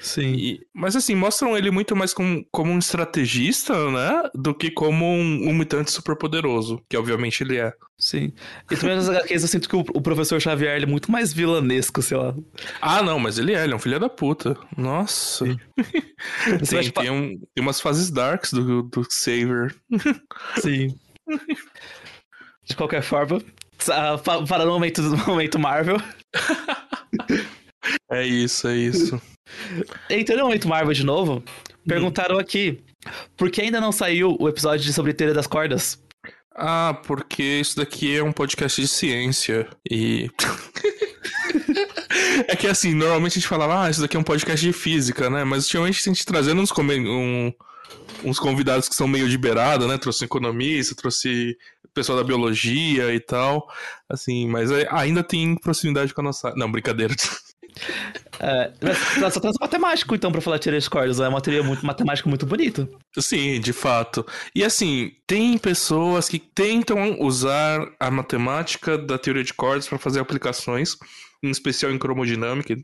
Sim. E, mas assim, mostram ele muito mais como, como um estrategista, né? Do que como um, um mutante super poderoso, que obviamente ele é. Sim. E também nas HQs eu sinto que o, o professor Xavier é muito mais vilanesco, sei lá. Ah, não, mas ele é, ele é um filho da puta. Nossa. tem, tem, um, tem umas fases darks do, do Saver. Sim. De qualquer forma, para o momento, momento Marvel. É isso, é isso. Entrando momento Marvel de novo, perguntaram aqui por que ainda não saiu o episódio sobre teoria das cordas? Ah, porque isso daqui é um podcast de ciência e. é que assim, normalmente a gente falava, ah, isso daqui é um podcast de física, né? Mas ultimamente a gente trazendo uns, um, uns convidados que são meio de beirada, né? Trouxe economista, trouxe pessoal da biologia e tal. Assim, mas é, ainda tem proximidade com a nossa. Não, brincadeira. É, só traz matemático, então, pra falar de cordas. É uma teoria muito matemática muito bonita. Sim, de fato. E assim, tem pessoas que tentam usar a matemática da teoria de cordas para fazer aplicações, em especial em cromodinâmica.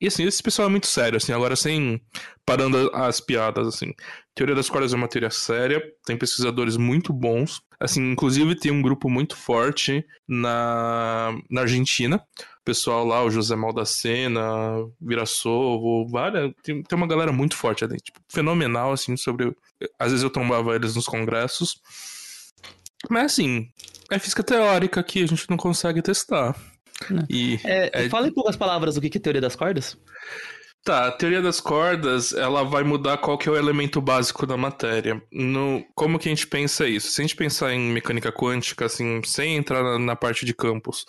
E assim, esse pessoal é muito sério, assim, agora sem parando as piadas, assim. Teoria das cordas é uma teoria séria, tem pesquisadores muito bons. Assim, inclusive tem um grupo muito forte na, na Argentina, pessoal lá, o José Maldacena, Virasovo, várias. Tem, tem uma galera muito forte ali, tipo, fenomenal, assim, sobre. Às vezes eu tombava eles nos congressos. Mas assim, é física teórica que a gente não consegue testar. E é, é... Fala em poucas palavras o que é teoria das cordas. Tá, a teoria das cordas, ela vai mudar qual que é o elemento básico da matéria. No, como que a gente pensa isso? Se a gente pensar em mecânica quântica, assim, sem entrar na, na parte de campos,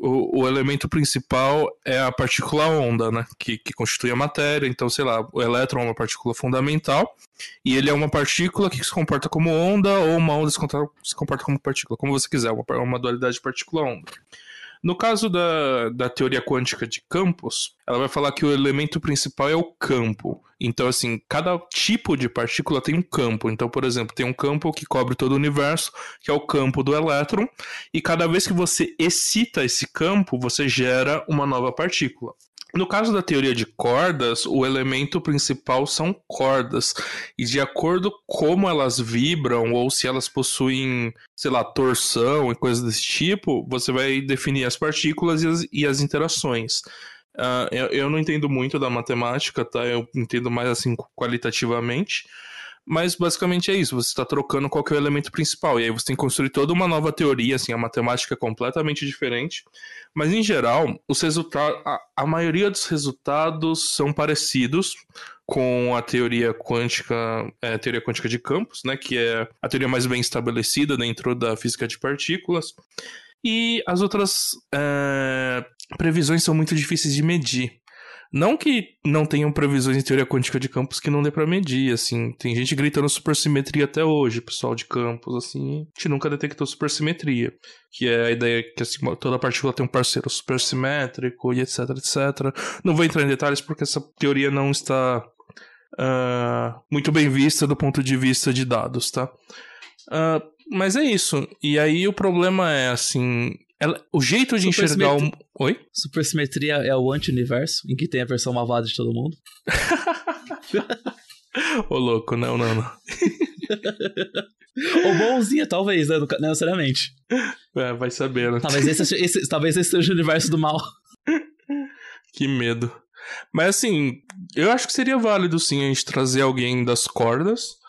o, o, elemento principal é a partícula onda, né? Que, que constitui a matéria. Então, sei lá, o elétron é uma partícula fundamental e ele é uma partícula que se comporta como onda ou uma onda se comporta como partícula, como você quiser, uma, uma dualidade de partícula-onda. No caso da, da teoria quântica de campos, ela vai falar que o elemento principal é o campo. Então, assim, cada tipo de partícula tem um campo. Então, por exemplo, tem um campo que cobre todo o universo, que é o campo do elétron, e cada vez que você excita esse campo, você gera uma nova partícula. No caso da teoria de cordas, o elemento principal são cordas. E de acordo como elas vibram ou se elas possuem, sei lá, torção e coisas desse tipo, você vai definir as partículas e as, e as interações. Uh, eu, eu não entendo muito da matemática, tá? Eu entendo mais assim qualitativamente. Mas basicamente é isso, você está trocando qual é o elemento principal. E aí você tem que construir toda uma nova teoria, assim, a matemática é completamente diferente. Mas em geral, os resultados. A, a maioria dos resultados são parecidos com a teoria quântica, é, teoria quântica de campos, né? Que é a teoria mais bem estabelecida dentro da física de partículas. E as outras é, previsões são muito difíceis de medir. Não que não tenham previsões em teoria quântica de campos que não dê para medir, assim. Tem gente gritando supersimetria até hoje, pessoal de campos, assim. A gente nunca detectou supersimetria. Que é a ideia que assim, toda partícula tem um parceiro supersimétrico e etc, etc. Não vou entrar em detalhes porque essa teoria não está uh, muito bem vista do ponto de vista de dados, tá? Uh, mas é isso. E aí o problema é, assim, ela, o jeito de enxergar o. Oi? Supersimetria é o anti-universo, em que tem a versão malvada de todo mundo. Ô, louco, não, não, não. Ou bonzinha, talvez, né? Não necessariamente. É, vai saber, né? Talvez esse, esse, talvez esse seja o universo do mal. Que medo. Mas assim, eu acho que seria válido sim a gente trazer alguém das cordas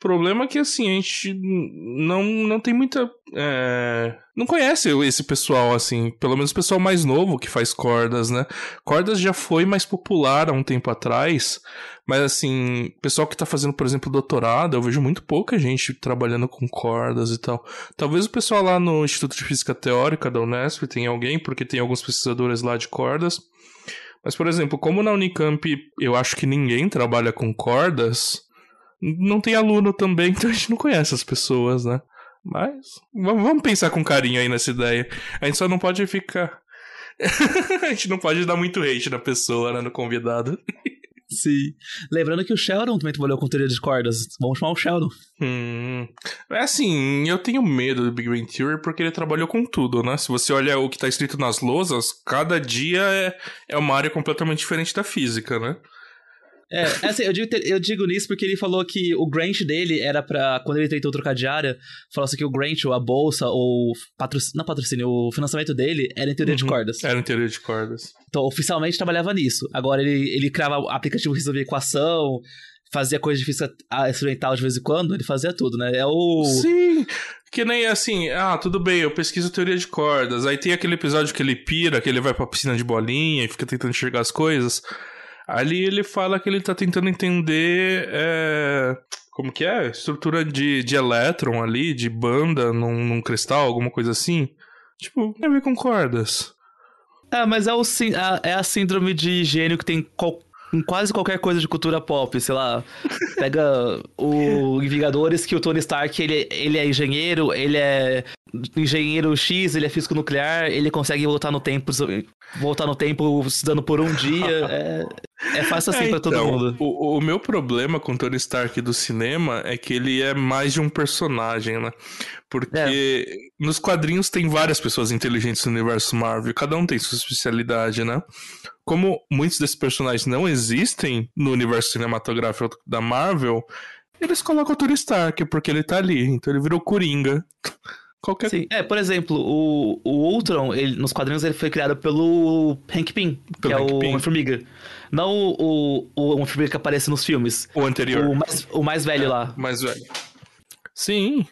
problema é que, assim, a gente não, não tem muita. É... Não conhece esse pessoal, assim. Pelo menos o pessoal mais novo que faz cordas, né? Cordas já foi mais popular há um tempo atrás. Mas, assim, pessoal que tá fazendo, por exemplo, doutorado, eu vejo muito pouca gente trabalhando com cordas e tal. Talvez o pessoal lá no Instituto de Física Teórica da Unesp tenha alguém, porque tem alguns pesquisadores lá de cordas. Mas, por exemplo, como na Unicamp eu acho que ninguém trabalha com cordas não tem aluno também, então a gente não conhece as pessoas, né? Mas vamos pensar com carinho aí nessa ideia. A gente só não pode ficar. a gente não pode dar muito hate na pessoa, né? No convidado. Sim. Lembrando que o Sheldon também trabalhou com teoria de cordas. Vamos chamar o Sheldon. Hum. É assim, eu tenho medo do Big Bang Theory porque ele trabalhou com tudo, né? Se você olha o que tá escrito nas lousas, cada dia é, é uma área completamente diferente da física, né? É, é, assim, eu digo, eu digo nisso porque ele falou que o grant dele era pra. Quando ele tentou trocar de área, falou assim que o grant, ou a bolsa, ou. Patrocínio, não patrocínio, o financiamento dele era em teoria uhum, de cordas. Era em teoria de cordas. Então, oficialmente trabalhava nisso. Agora ele, ele criava aplicativo que resolvia equação, fazia coisa de física experimental de vez em quando, ele fazia tudo, né? É o. Sim! Que nem assim, ah, tudo bem, eu pesquiso teoria de cordas. Aí tem aquele episódio que ele pira, que ele vai pra piscina de bolinha e fica tentando enxergar as coisas. Ali ele fala que ele tá tentando entender. É, como que é? Estrutura de, de elétron ali, de banda num, num cristal, alguma coisa assim. Tipo, tem a ver com cordas. É, mas é, o, é a síndrome de gênio que tem em quase qualquer coisa de cultura pop, sei lá. Pega o Vingadores, que o Tony Stark, ele, ele é engenheiro, ele é engenheiro X, ele é físico nuclear, ele consegue voltar no tempo, voltar no tempo estudando por um dia. É, é fácil assim é, pra todo então, mundo. O, o meu problema com Tony Stark do cinema é que ele é mais de um personagem, né? Porque é. nos quadrinhos tem várias pessoas inteligentes no universo Marvel, cada um tem sua especialidade, né? Como muitos desses personagens não existem no universo cinematográfico da Marvel, eles colocam o Tony Stark, porque ele tá ali, então ele virou Coringa. Qualquer... Sim, é, por exemplo, o, o Ultron, ele, nos quadrinhos, ele foi criado pelo Hank Pym, que é o Homem-Formiga. Não o, o, o Homem-Formiga que aparece nos filmes. O anterior. O mais, o mais velho é, lá. Mais velho. Sim.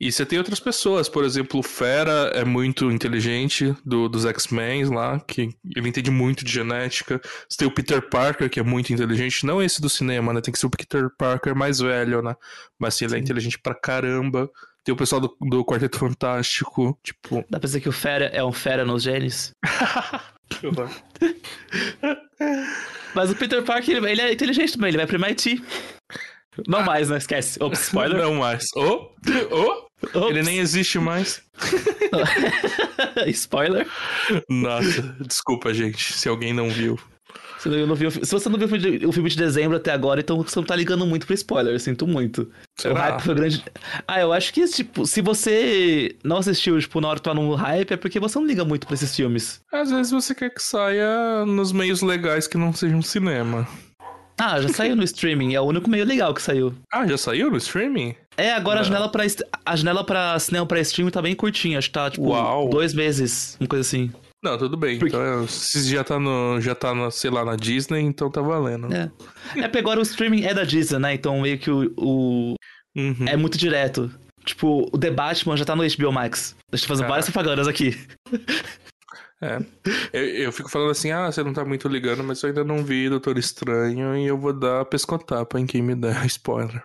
E você tem outras pessoas, por exemplo, o Fera é muito inteligente do, dos X-Men lá, que ele entende muito de genética. Você tem o Peter Parker, que é muito inteligente, não esse do cinema, né? Tem que ser o Peter Parker mais velho, né? Mas assim, ele é inteligente pra caramba. Tem o pessoal do, do Quarteto Fantástico, tipo. Dá pra dizer que o Fera é um fera nos genes? Mas o Peter Parker, ele, ele é inteligente também, ele vai pro MIT. Não mais, não esquece. Ops, spoiler. Não mais. Oh, oh, ele nem existe mais. spoiler. Nossa, desculpa, gente, se alguém não viu. Se, não viu, se você não viu o filme de dezembro até agora, então você não tá ligando muito pro spoiler, eu sinto muito. Será? O hype foi grande. Ah, eu acho que, tipo, se você não assistiu, tipo, na hora que tá no hype, é porque você não liga muito pra esses filmes. Às vezes você quer que saia nos meios legais que não sejam cinema. Ah, já saiu no streaming, é o único meio legal que saiu. Ah, já saiu no streaming? É, agora a janela, pra, a janela pra cinema pra streaming tá bem curtinha, acho que tá, tipo, Uau. dois meses, uma coisa assim. Não, tudo bem. Porque... Então, se já tá no. Já tá, no, sei lá, na Disney, então tá valendo. É. É porque agora o streaming é da Disney, né? Então meio que o. o... Uhum. É muito direto. Tipo, o The Batman já tá no HBO Max. Deixa eu fazer várias propagandas aqui. É. Eu, eu, fico falando assim, ah, você não tá muito ligando, mas eu ainda não vi Doutor Estranho e eu vou dar pescotapa em quem me der spoiler.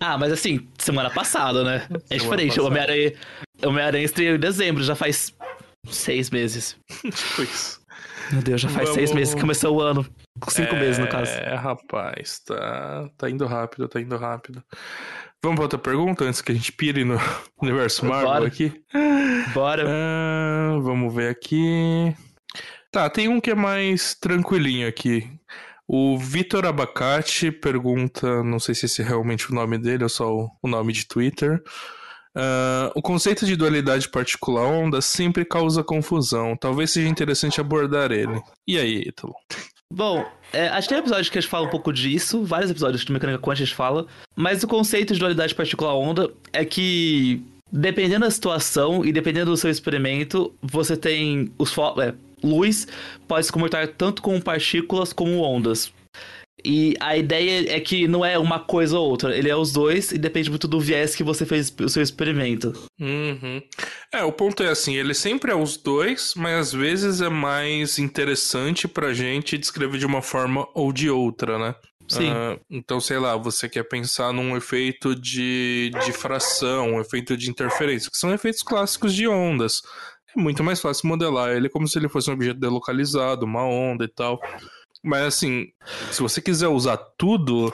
Ah, mas assim, semana passada, né? É semana diferente. Passada. O Homem-Aranha Homem estreou em dezembro, já faz seis meses. tipo isso. Meu Deus, já faz Vamos... seis meses que começou o ano. Cinco é, meses, no caso. É, rapaz, tá, tá indo rápido, tá indo rápido. Vamos pra outra pergunta antes que a gente pire no universo Marvel Bora. aqui? Bora. Ah, vamos ver aqui. Tá, tem um que é mais tranquilinho aqui. O Vitor Abacate pergunta, não sei se esse é realmente o nome dele ou só o nome de Twitter. Uh, o conceito de dualidade particular-onda sempre causa confusão. Talvez seja interessante abordar ele. E aí, Ítalo? Bom, é, acho que tem episódios que a gente fala um pouco disso, vários episódios de Mecânica Quântica a gente fala, mas o conceito de dualidade particular-onda é que, dependendo da situação e dependendo do seu experimento, você tem os é, luz pode se comportar tanto como partículas como ondas. E a ideia é que não é uma coisa ou outra, ele é os dois e depende muito do viés que você fez o seu experimento. Uhum. É, o ponto é assim, ele sempre é os dois, mas às vezes é mais interessante pra gente descrever de uma forma ou de outra, né? Sim. Uh, então, sei lá, você quer pensar num efeito de difração, um efeito de interferência, que são efeitos clássicos de ondas. É muito mais fácil modelar ele como se ele fosse um objeto delocalizado, uma onda e tal. Mas assim, se você quiser usar tudo,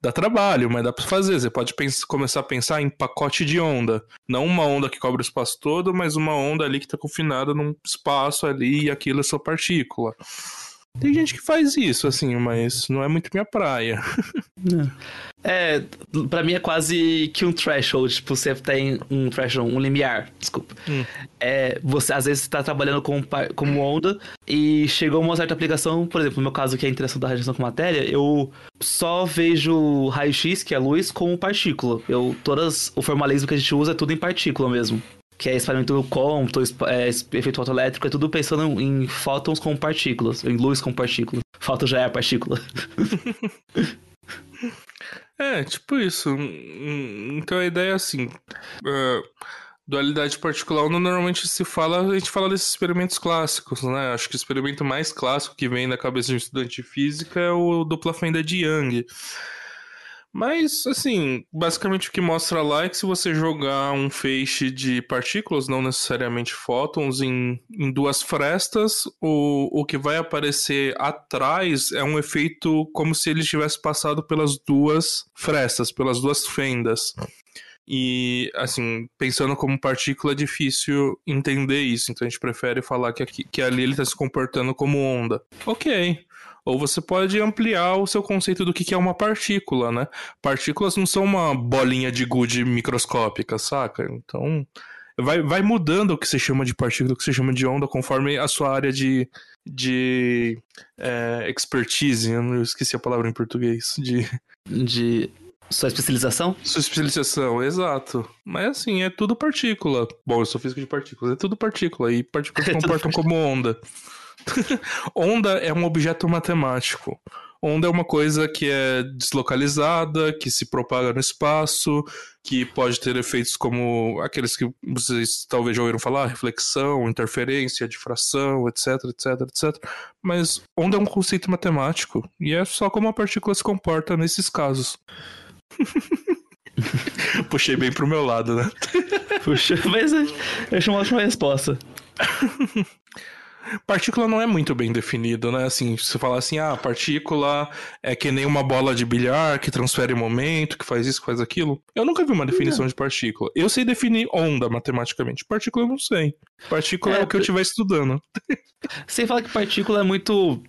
dá trabalho, mas dá pra fazer. Você pode pensar, começar a pensar em pacote de onda. Não uma onda que cobre o espaço todo, mas uma onda ali que tá confinada num espaço ali e aquilo é sua partícula. Tem gente que faz isso, assim, mas não é muito minha praia. É, pra mim é quase que um threshold. Tipo, você tem um threshold, um limiar, desculpa. Hum. É, você às vezes está trabalhando com, como onda e chegou uma certa aplicação, por exemplo, no meu caso que é a interação da radiação com matéria, eu só vejo raio-x, que é luz, como partícula. Eu, todas, o formalismo que a gente usa é tudo em partícula mesmo que é experimento cômputo, é, efeito fotoelétrico, é tudo pensando em fótons com partículas, em luz com partículas. Fóton já é a partícula. é, tipo isso. Então a ideia é assim. Uh, dualidade particular, normalmente se fala, a gente fala desses experimentos clássicos, né? Acho que o experimento mais clássico que vem na cabeça de um estudante de física é o dupla fenda de Young mas, assim, basicamente o que mostra lá é que se você jogar um feixe de partículas, não necessariamente fótons, em, em duas frestas, o, o que vai aparecer atrás é um efeito como se ele tivesse passado pelas duas frestas, pelas duas fendas. E, assim, pensando como partícula, é difícil entender isso. Então a gente prefere falar que, aqui, que ali ele está se comportando como onda. Ok. Ou você pode ampliar o seu conceito do que é uma partícula, né? Partículas não são uma bolinha de gude microscópica, saca? Então, vai, vai mudando o que você chama de partícula, o que você chama de onda, conforme a sua área de, de é, expertise. Eu esqueci a palavra em português. De. De. Sua especialização? Sua especialização, exato. Mas assim, é tudo partícula. Bom, eu sou físico de partículas, é tudo partícula. E partículas se comportam como onda. onda é um objeto matemático. Onda é uma coisa que é deslocalizada, que se propaga no espaço, que pode ter efeitos como aqueles que vocês talvez já ouviram falar, reflexão, interferência, difração, etc, etc, etc. Mas onda é um conceito matemático e é só como a partícula se comporta nesses casos. Puxei bem pro meu lado, né? Puxa, mas eu acho uma ótima resposta. Partícula não é muito bem definido, né? Assim, se você falar assim, ah, partícula é que nem uma bola de bilhar que transfere momento, que faz isso, que faz aquilo. Eu nunca vi uma definição não. de partícula. Eu sei definir onda matematicamente. Partícula eu não sei. Partícula é, é o que eu estiver estudando. Sem falar que partícula é muito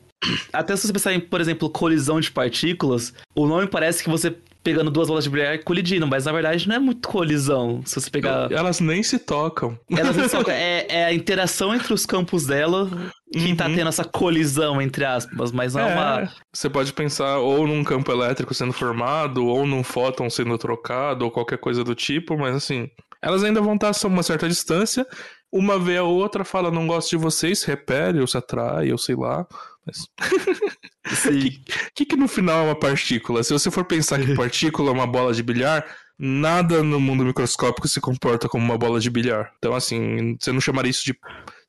até se você pensar em, por exemplo, colisão de partículas, o nome parece que você pegando duas bolas de bilhar colidindo, mas na verdade não é muito colisão. Se você pegar. Elas nem se tocam. Elas nem se tocam. É, é a interação entre os campos dela que tá uhum. tá tendo essa colisão, entre aspas, mas não é, é uma. Você pode pensar ou num campo elétrico sendo formado, ou num fóton sendo trocado, ou qualquer coisa do tipo, mas assim. Elas ainda vão estar a uma certa distância. Uma vê a outra, fala, não gosto de vocês, repele ou se atrai, ou sei lá. Mas... que, que, que no final é uma partícula? Se você for pensar que partícula é uma bola de bilhar, nada no mundo microscópico se comporta como uma bola de bilhar. Então, assim, você não chamaria isso de.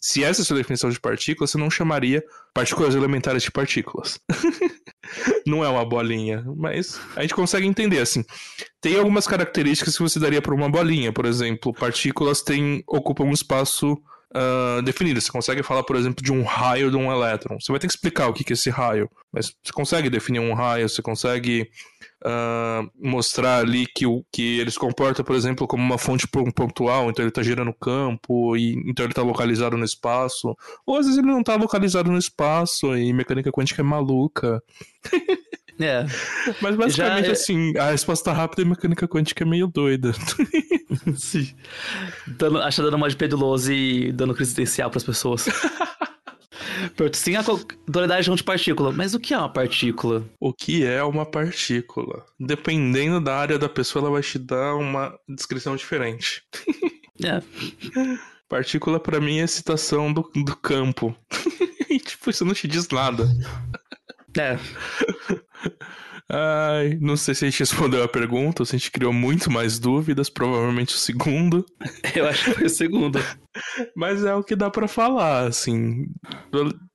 Se essa é a sua definição de partícula, você não chamaria partículas elementares de partículas. não é uma bolinha, mas a gente consegue entender, assim. Tem algumas características que você daria para uma bolinha. Por exemplo, partículas têm, ocupam um espaço uh, definidas. Você consegue falar, por exemplo, de um raio de um elétron. Você vai ter que explicar o que é esse raio, mas você consegue definir um raio, você consegue uh, mostrar ali que, o, que ele se comporta, por exemplo, como uma fonte pontual, então ele está girando campo, e então ele está localizado no espaço. Ou às vezes ele não está localizado no espaço, e mecânica quântica é maluca. É. Mas basicamente Já, é- assim, a resposta rápida e mecânica quântica é meio doida. Sim. Dando, acha dando uma de peduloso e dando crise existencial pras pessoas. Sim, a dualidade de partícula. Mas o que é uma partícula? O que é uma partícula? Dependendo da área da pessoa, ela vai te dar uma descrição diferente. É. Partícula para mim é citação do, do campo. e tipo, isso não te diz nada. É. Ai, não sei se a gente respondeu a pergunta se a gente criou muito mais dúvidas, provavelmente o segundo. Eu acho que foi o segundo. Mas é o que dá para falar, assim.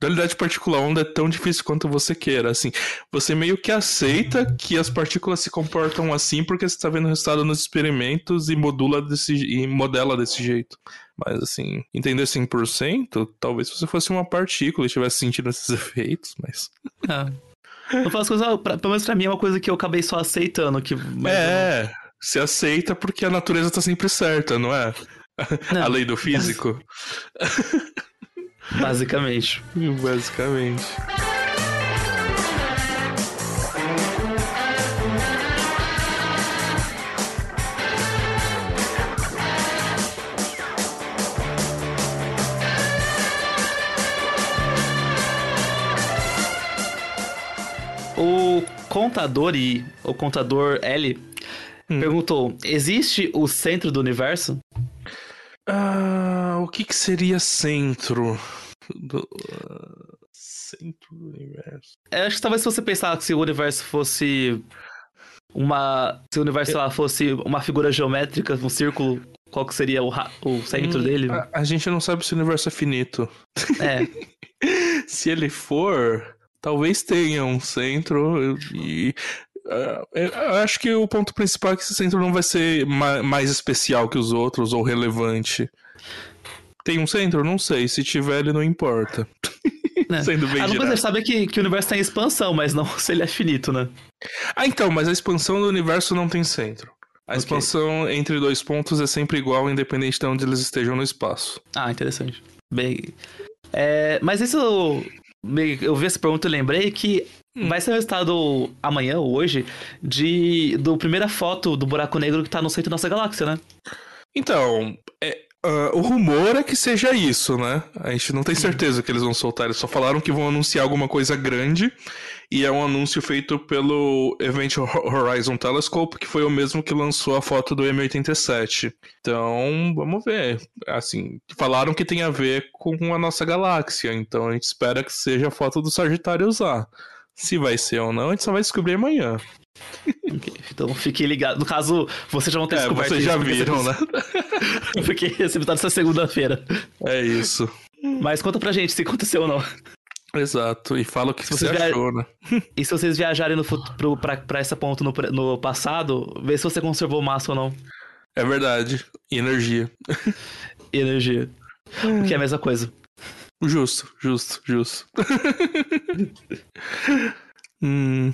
Dualidade particular onda é tão difícil quanto você queira, assim. Você meio que aceita que as partículas se comportam assim porque você tá vendo o resultado nos experimentos e modula desse e modela desse jeito. Mas assim, entender 100%, talvez se você fosse uma partícula e estivesse sentindo esses efeitos, mas. Ah. Eu faço coisa, pra, pelo menos pra mim é uma coisa que eu acabei só aceitando. Que, é, não... você aceita porque a natureza tá sempre certa, não é? Não, a lei do físico. Basicamente. Basicamente. Contador I, o contador L, hum. perguntou: existe o centro do universo? Ah, o que, que seria centro? Do, uh, centro do universo. Eu é, acho que talvez se você pensar que se o universo fosse uma. Se o universo, sei lá, fosse uma figura geométrica, um círculo, qual que seria o, o centro hum, dele? A, a, gente não sabe se o universo é finito. É. se ele for, talvez tenha um centro e uh, eu acho que o ponto principal é que esse centro não vai ser mais especial que os outros ou relevante. Tem um centro? Não sei. Se tiver, ele não importa. É. Sendo bem A única coisa sabe é que, que o universo tem expansão, mas não se ele é finito, né? Ah, então, mas a expansão do universo não tem centro. A okay. expansão entre dois pontos é sempre igual, independente de onde eles estejam no espaço. Ah, interessante. Bem. É, mas isso eu vi essa pergunta e lembrei que hum. vai ser o resultado amanhã ou hoje de do primeira foto do buraco negro que tá no centro da nossa galáxia, né? Então, é, uh, o rumor é que seja isso, né? A gente não tem certeza que eles vão soltar. Eles só falaram que vão anunciar alguma coisa grande e é um anúncio feito pelo Event Horizon Telescope, que foi o mesmo que lançou a foto do M87. Então, vamos ver. Assim, falaram que tem a ver com a nossa galáxia, então a gente espera que seja a foto do Sagitário usar. Se vai ser ou não, a gente só vai descobrir amanhã. Então fiquem ligados. No caso, vocês já vão ter é, descoberto. Vocês já viram, né? porque esse episódio é segunda-feira. É isso. Mas conta pra gente se aconteceu ou não. Exato, e fala o que você via... achou, né? E se vocês viajarem no futuro, pra, pra esse ponto no, no passado, vê se você conservou massa ou não. É verdade. E energia. E energia. O que é a mesma coisa. Justo, justo, justo. hum.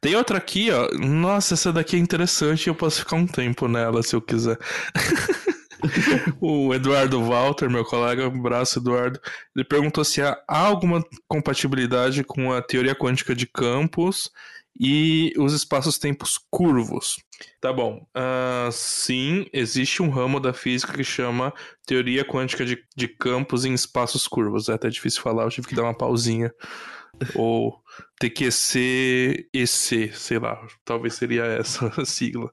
Tem outra aqui, ó. Nossa, essa daqui é interessante. Eu posso ficar um tempo nela se eu quiser. o Eduardo Walter, meu colega, um abraço, Eduardo. Ele perguntou se há alguma compatibilidade com a teoria quântica de campos e os espaços-tempos curvos. Tá bom. Uh, sim, existe um ramo da física que chama teoria quântica de, de campos em espaços curvos. É até difícil falar, eu tive que dar uma pausinha. Ou TQC EC, sei lá, talvez seria essa a sigla.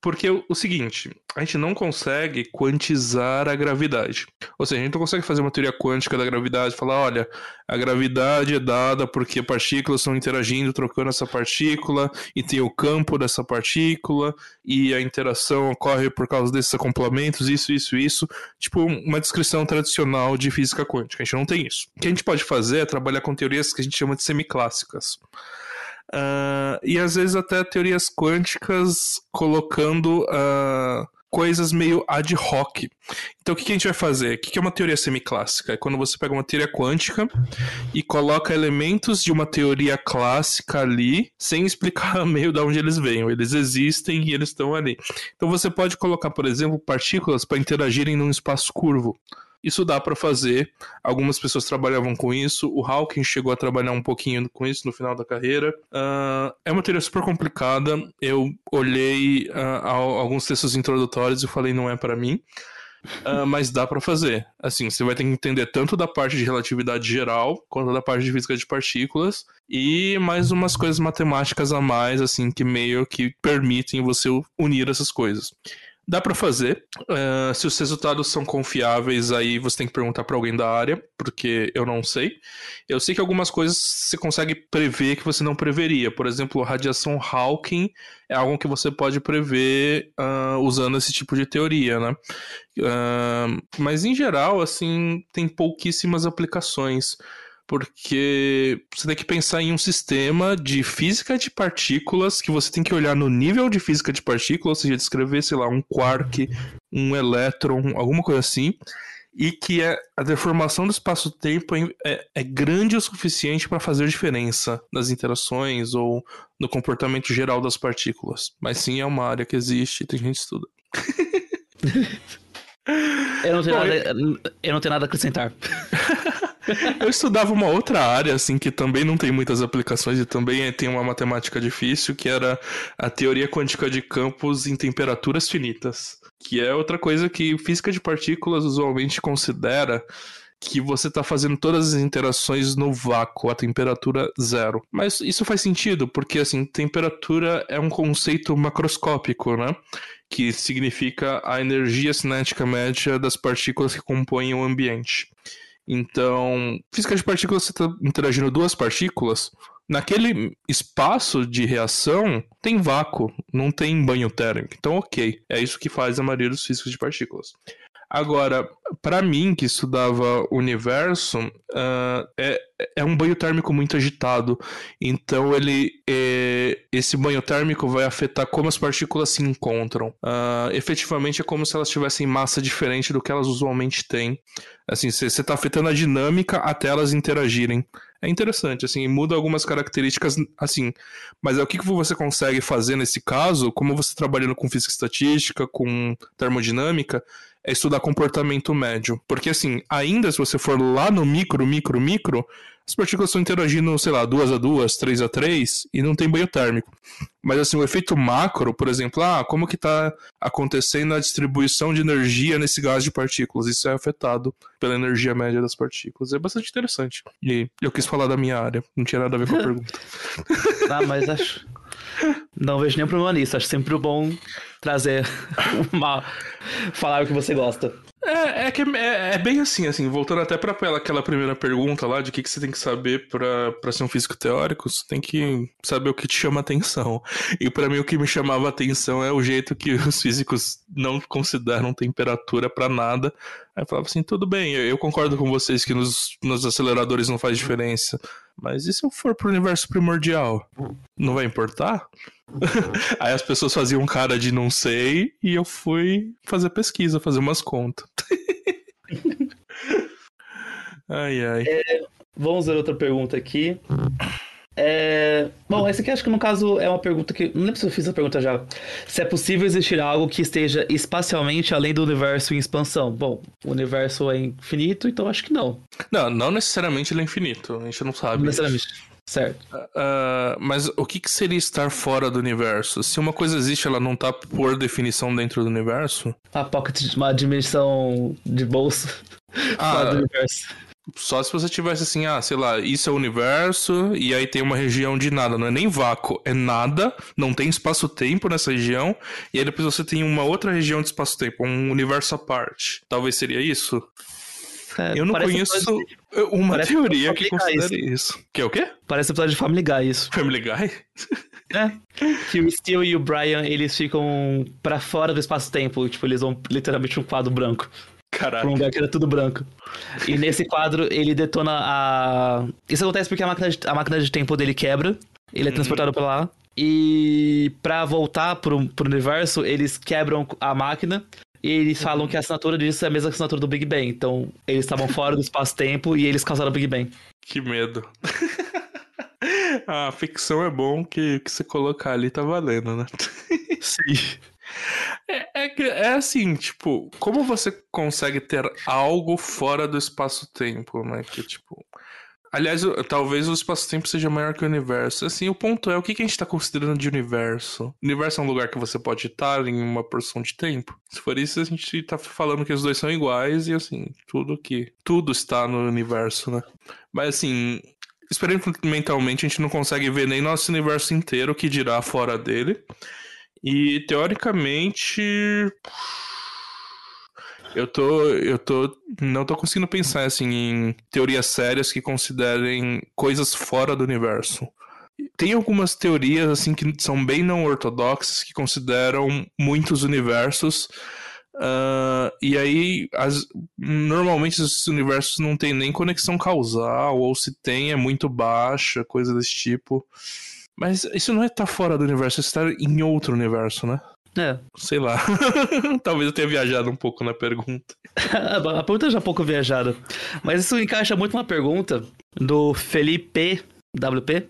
Porque o, seguinte, a gente não consegue quantizar a gravidade. Ou seja, a gente não consegue fazer uma teoria quântica da gravidade, falar, olha, a gravidade é dada porque partículas estão interagindo, trocando essa partícula, e tem o campo dessa partícula, e a interação ocorre por causa desses acoplamentos, isso, isso, isso. Tipo, uma descrição tradicional de física quântica. A gente não tem isso. O que a gente pode fazer é trabalhar com teorias que a gente chama de semiclássicas. Uh, e às vezes até teorias quânticas colocando uh, coisas meio ad hoc. Então o que, que a gente vai fazer? O que, que é uma teoria semiclássica? É quando você pega uma teoria quântica e coloca elementos de uma teoria clássica ali, sem explicar meio de onde eles vêm. Eles existem e eles estão ali. Então você pode colocar, por exemplo, partículas para interagirem num espaço curvo. Isso dá para fazer. Algumas pessoas trabalhavam com isso. O Hawking chegou a trabalhar um pouquinho com isso no final da carreira. Uh, é uma teoria super complicada. Eu olhei uh, alguns textos introdutórios e falei, não é para mim. Uh, mas dá para fazer. Assim, você vai ter que entender tanto da parte de relatividade geral quanto da parte de física de partículas e mais umas coisas matemáticas a mais, assim, que meio que permitem você unir essas coisas. Dá para fazer. Uh, se os resultados são confiáveis, aí você tem que perguntar para alguém da área, porque eu não sei. Eu sei que algumas coisas você consegue prever que você não preveria. Por exemplo, radiação Hawking é algo que você pode prever uh, usando esse tipo de teoria, né? Uh, mas em geral, assim, tem pouquíssimas aplicações porque você tem que pensar em um sistema de física de partículas que você tem que olhar no nível de física de partículas, ou seja, descrever, sei lá, um quark, um elétron, alguma coisa assim, e que é, a deformação do espaço-tempo é, é, é grande o suficiente para fazer diferença nas interações ou no comportamento geral das partículas. Mas sim, é uma área que existe e tem gente que estuda. eu, não tenho Bom, nada, eu... eu não tenho nada a acrescentar. Eu estudava uma outra área, assim, que também não tem muitas aplicações e também tem uma matemática difícil, que era a teoria quântica de campos em temperaturas finitas. Que é outra coisa que física de partículas usualmente considera que você está fazendo todas as interações no vácuo, a temperatura zero. Mas isso faz sentido, porque assim, temperatura é um conceito macroscópico, né? Que significa a energia cinética média das partículas que compõem o ambiente. Então, física de partículas, você está interagindo duas partículas. Naquele espaço de reação, tem vácuo, não tem banho térmico. Então, ok. É isso que faz a maioria dos físicos de partículas. Agora, para mim, que estudava universo, uh, é, é um banho térmico muito agitado. Então, ele é, esse banho térmico vai afetar como as partículas se encontram. Uh, efetivamente, é como se elas tivessem massa diferente do que elas usualmente têm. Assim, você está afetando a dinâmica até elas interagirem. É interessante, assim, muda algumas características, assim. Mas é o que você consegue fazer nesse caso, como você trabalhando com física estatística, com termodinâmica, é estudar comportamento médio. Porque, assim, ainda se você for lá no micro, micro, micro, as partículas estão interagindo, sei lá, duas a duas, três a três, e não tem banho térmico. Mas, assim, o efeito macro, por exemplo, ah, como que está acontecendo a distribuição de energia nesse gás de partículas? Isso é afetado pela energia média das partículas. É bastante interessante. E eu quis falar da minha área, não tinha nada a ver com a pergunta. ah, mas acho... Não vejo nenhum problema nisso. Acho sempre bom trazer uma. falar o que você gosta. É, é que é, é, bem assim, assim, voltando até para aquela primeira pergunta lá de o que, que você tem que saber para ser um físico teórico, você tem que saber o que te chama atenção. E para mim o que me chamava atenção é o jeito que os físicos não consideram temperatura para nada. Aí eu falava assim, tudo bem, eu, eu concordo com vocês que nos, nos aceleradores não faz diferença. Mas e se eu for pro universo primordial? Não vai importar? Aí as pessoas faziam cara de não sei e eu fui fazer pesquisa, fazer umas contas. ai, ai. É, vamos ver outra pergunta aqui. É... Bom, essa aqui acho que no caso é uma pergunta que. Não lembro se eu fiz a pergunta já. Se é possível existir algo que esteja espacialmente além do universo em expansão. Bom, o universo é infinito, então acho que não. Não, não necessariamente ele é infinito. A gente não sabe. Não necessariamente. Certo. Uh, mas o que, que, seria estar fora do universo? Se uma coisa existe, ela não tá por definição dentro do universo? A pocket, uma dimensão de bolsa ah, fora do universo. Só se você tivesse assim, ah, sei lá, isso é o universo, e aí tem uma região de nada, não é nem vácuo, é nada, não tem espaço-tempo nessa região, e aí depois você tem uma outra região de espaço-tempo, um universo à parte. Talvez seria isso? É, eu não conheço uma parece teoria que considere isso. isso. Que é o quê? Parece episódio de Family Guy isso. Family Guy? É. Que o Steel e o Brian, eles ficam para fora do espaço-tempo. Tipo, eles vão literalmente um quadro branco. Caraca. Um lugar que era tudo branco. E nesse quadro, ele detona a... Isso acontece porque a máquina de, a máquina de tempo dele quebra. Ele é uhum. transportado pra lá. E para voltar pro, pro universo, eles quebram a máquina e eles falam que a assinatura disso é a mesma assinatura do Big Bang. Então, eles estavam fora do espaço-tempo e eles causaram o Big Bang. Que medo. a ficção é bom que, que você colocar ali tá valendo, né? Sim. É, é, é, assim, tipo, como você consegue ter algo fora do espaço-tempo, né? Que, tipo, Aliás, talvez o espaço-tempo seja maior que o universo. Assim, o ponto é, o que, a gente está considerando de universo? O universo é um lugar que você pode estar em uma porção de tempo? Se for isso, a gente está falando que os dois são iguais e, assim, tudo que... Tudo está no universo, né? Mas, assim, experimentalmente a gente não consegue ver nem nosso universo inteiro, que dirá fora dele. E, teoricamente... Eu tô, eu tô, não tô conseguindo pensar assim em teorias sérias que considerem coisas fora do universo. Tem algumas teorias assim que são bem não ortodoxas que consideram muitos universos. Uh, e aí, as, normalmente esses universos não tem nem conexão causal, ou se tem é muito baixa, coisa desse tipo. Mas isso não é estar tá fora do universo, é estar em outro universo, né? É. Sei lá. Talvez eu tenha viajado um pouco na pergunta. a pergunta já é um pouco viajada. Mas isso encaixa muito uma pergunta do Felipe WP.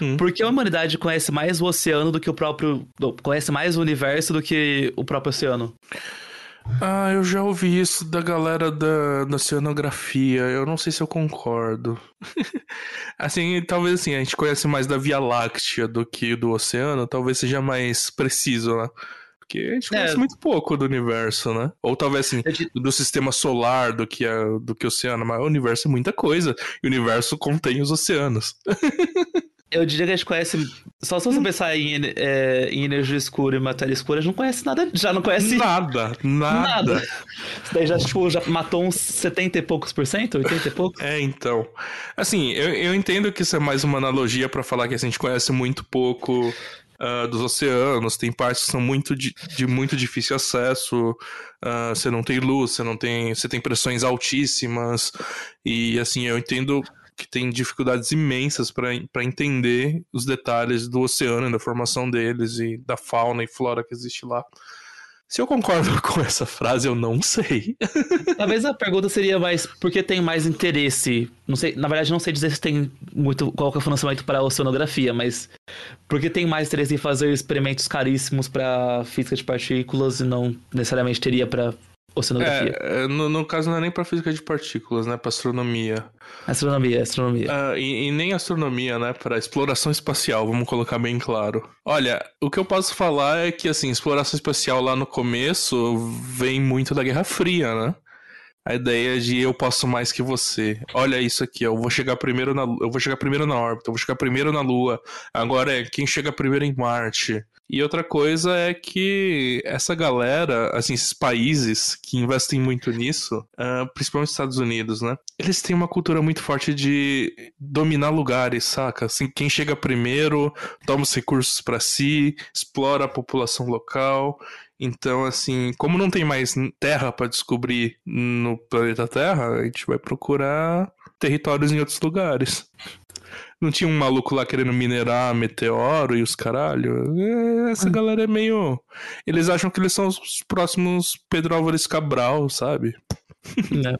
Hum. Por que a humanidade conhece mais o oceano do que o próprio. Conhece mais o universo do que o próprio oceano? Ah, eu já ouvi isso da galera da, da oceanografia. Eu não sei se eu concordo. assim, talvez assim, a gente conhece mais da Via Láctea do que do oceano, talvez seja mais preciso, né? Porque a gente conhece é. muito pouco do universo, né? Ou talvez assim, do sistema solar do que, a, do que o oceano, mas o universo é muita coisa. E o universo contém os oceanos. Eu diria que a gente conhece. Só se você pensar em, é, em energia escura e matéria escura, a gente não conhece nada. Já não conhece. Nada, nada. nada. Isso daí já, tipo, já matou uns 70 e poucos por cento? 80 e poucos? É, então. Assim, eu, eu entendo que isso é mais uma analogia para falar que a gente conhece muito pouco Uh, dos oceanos, tem partes que são muito de, de muito difícil acesso, uh, você não tem luz, você não tem. Você tem pressões altíssimas. E assim, eu entendo que tem dificuldades imensas para entender os detalhes do oceano, da formação deles e da fauna e flora que existe lá. Se eu concordo com essa frase, eu não sei. Talvez a pergunta seria mais por que tem mais interesse? Não sei, na verdade, não sei dizer se tem muito qual é o financiamento para a oceanografia, mas por que tem mais interesse em fazer experimentos caríssimos para física de partículas e não necessariamente teria para oceanografia. É, é, no, no, caso não é nem para física de partículas, né? Para astronomia. Astronomia, astronomia. Uh, e, e, nem astronomia, né? Para exploração espacial, vamos colocar bem claro. Olha, o que eu posso falar é que, assim, exploração espacial lá no começo vem muito da Guerra Fria, né? A ideia de eu posso mais que você. Olha isso aqui, eu vou chegar primeiro na eu vou chegar primeiro na órbita, eu vou chegar primeiro na Lua. Agora é quem chega primeiro em Marte. E outra coisa é que essa galera, assim, esses países que investem muito nisso, uh, principalmente os Estados Unidos, né? Eles têm uma cultura muito forte de dominar lugares, saca? Assim, quem chega primeiro toma os recursos para si, explora a população local. Então, assim, como não tem mais terra para descobrir no planeta Terra, a gente vai procurar territórios em outros lugares. Não tinha um maluco lá querendo minerar meteoro e os caralho? É, essa hum. galera é meio. Eles acham que eles são os próximos Pedro Álvares Cabral, sabe? É.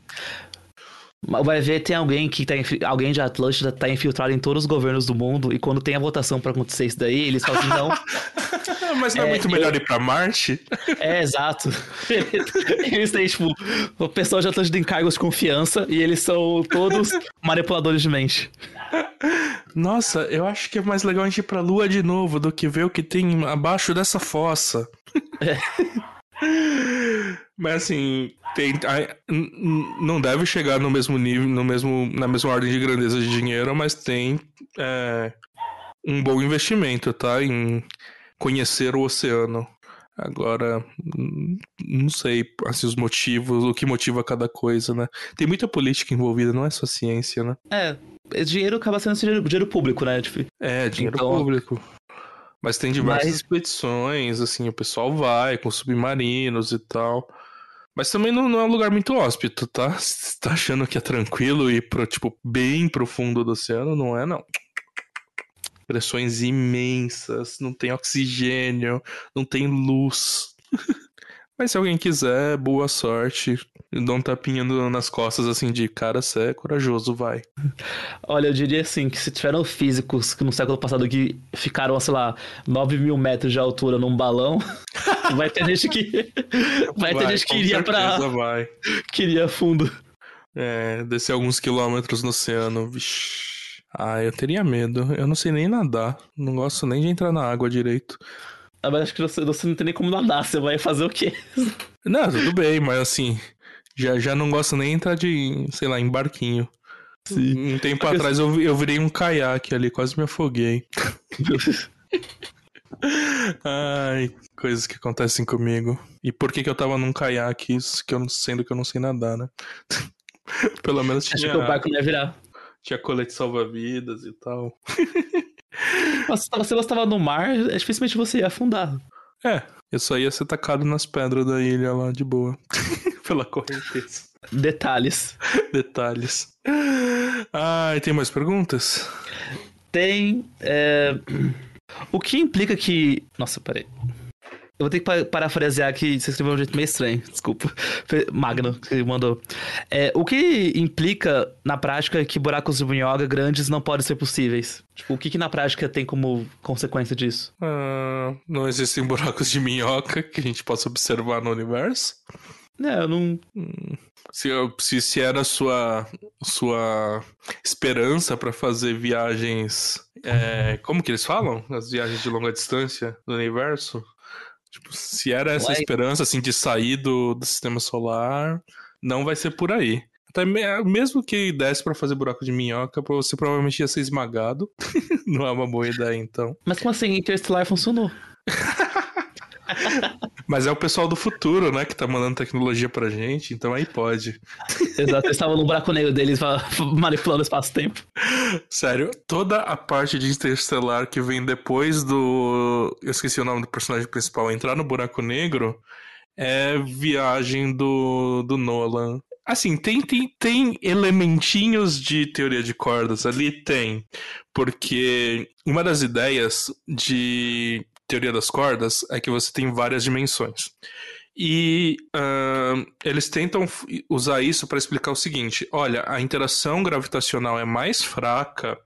Vai ver, tem alguém que tá alguém de Atlântida tá infiltrado em todos os governos do mundo e quando tem a votação para acontecer isso daí, eles falam assim, não. Mas não é, é muito melhor eu... ir pra Marte? É, exato. Eles têm, tipo, o pessoal de Atlântida em cargos de confiança e eles são todos manipuladores de mente. Nossa, eu acho que é mais legal a gente ir pra Lua de novo do que ver o que tem abaixo dessa fossa. É. Mas assim, tem, não deve chegar no mesmo nível, no mesmo, na mesma ordem de grandeza de dinheiro, mas tem é, um bom investimento, tá? Em conhecer o oceano. Agora, não sei assim, os motivos, o que motiva cada coisa, né? Tem muita política envolvida, não é só ciência, né? É, dinheiro acaba sendo dinheiro, dinheiro público, né? Tipo, é, dinheiro então... público. Mas tem diversas Mas... expedições, assim, o pessoal vai com submarinos e tal. Mas também não, não é um lugar muito hóspito, tá? Você tá achando que é tranquilo ir pro, tipo, bem profundo do oceano? Não é, não. Pressões imensas, não tem oxigênio, não tem luz. Mas se alguém quiser, boa sorte. Dá um tapinha nas costas, assim, de cara, você é corajoso, vai. Olha, eu diria assim, que se tiveram físicos que no século passado que ficaram, sei lá, 9 mil metros de altura num balão, vai ter gente que. Vai, vai ter gente que iria pra. Vai. Queria fundo. É, descer alguns quilômetros no oceano. Vixi. Ah, eu teria medo. Eu não sei nem nadar. Não gosto nem de entrar na água direito. Ah, mas acho que você, você não tem nem como nadar, você vai fazer o quê? Não, tudo bem, mas assim, já, já não gosto nem entrar de, sei lá, em barquinho. Sim. Um tempo atrás eu, eu virei um caiaque ali, quase me afoguei. Ai, coisas que acontecem comigo. E por que, que eu tava num caiaque, isso que eu, sendo que eu não sei nadar, né? Pelo menos tinha. Acho que o barco ia virar. Tinha colete salva-vidas e tal. Mas se você estava no mar, é dificilmente você ia afundar. É, eu só ia ser tacado nas pedras da ilha lá de boa. Pela correnteza. Detalhes. Detalhes. Ah, e tem mais perguntas? Tem. É... O que implica que. Nossa, peraí. Eu vou ter que parafrasear aqui, você escreveu de um jeito meio estranho, desculpa. Magno, que mandou. É, o que implica, na prática, que buracos de minhoca grandes não podem ser possíveis? Tipo, o que, que na prática tem como consequência disso? Uh, não existem buracos de minhoca que a gente possa observar no universo? É, eu não. Hum, se, se, se era sua, sua esperança para fazer viagens. É, como que eles falam? As viagens de longa distância no universo? Tipo, se era essa Ué. esperança, assim, de sair do, do sistema solar, não vai ser por aí. Até mesmo que desse para fazer buraco de minhoca, você provavelmente ia ser esmagado. não é uma boa ideia, então. Mas como assim? Interstellar funcionou. Mas é o pessoal do futuro, né, que tá mandando tecnologia pra gente, então aí pode. Exato, eles estavam no buraco negro deles manipulando o espaço-tempo. Sério, toda a parte de Interstellar que vem depois do. Eu esqueci o nome do personagem principal, entrar no buraco negro, é viagem do, do Nolan. Assim, tem, tem, tem elementinhos de teoria de cordas ali? Tem. Porque uma das ideias de teoria das cordas é que você tem várias dimensões. E uh, eles tentam usar isso para explicar o seguinte: olha, a interação gravitacional é mais fraca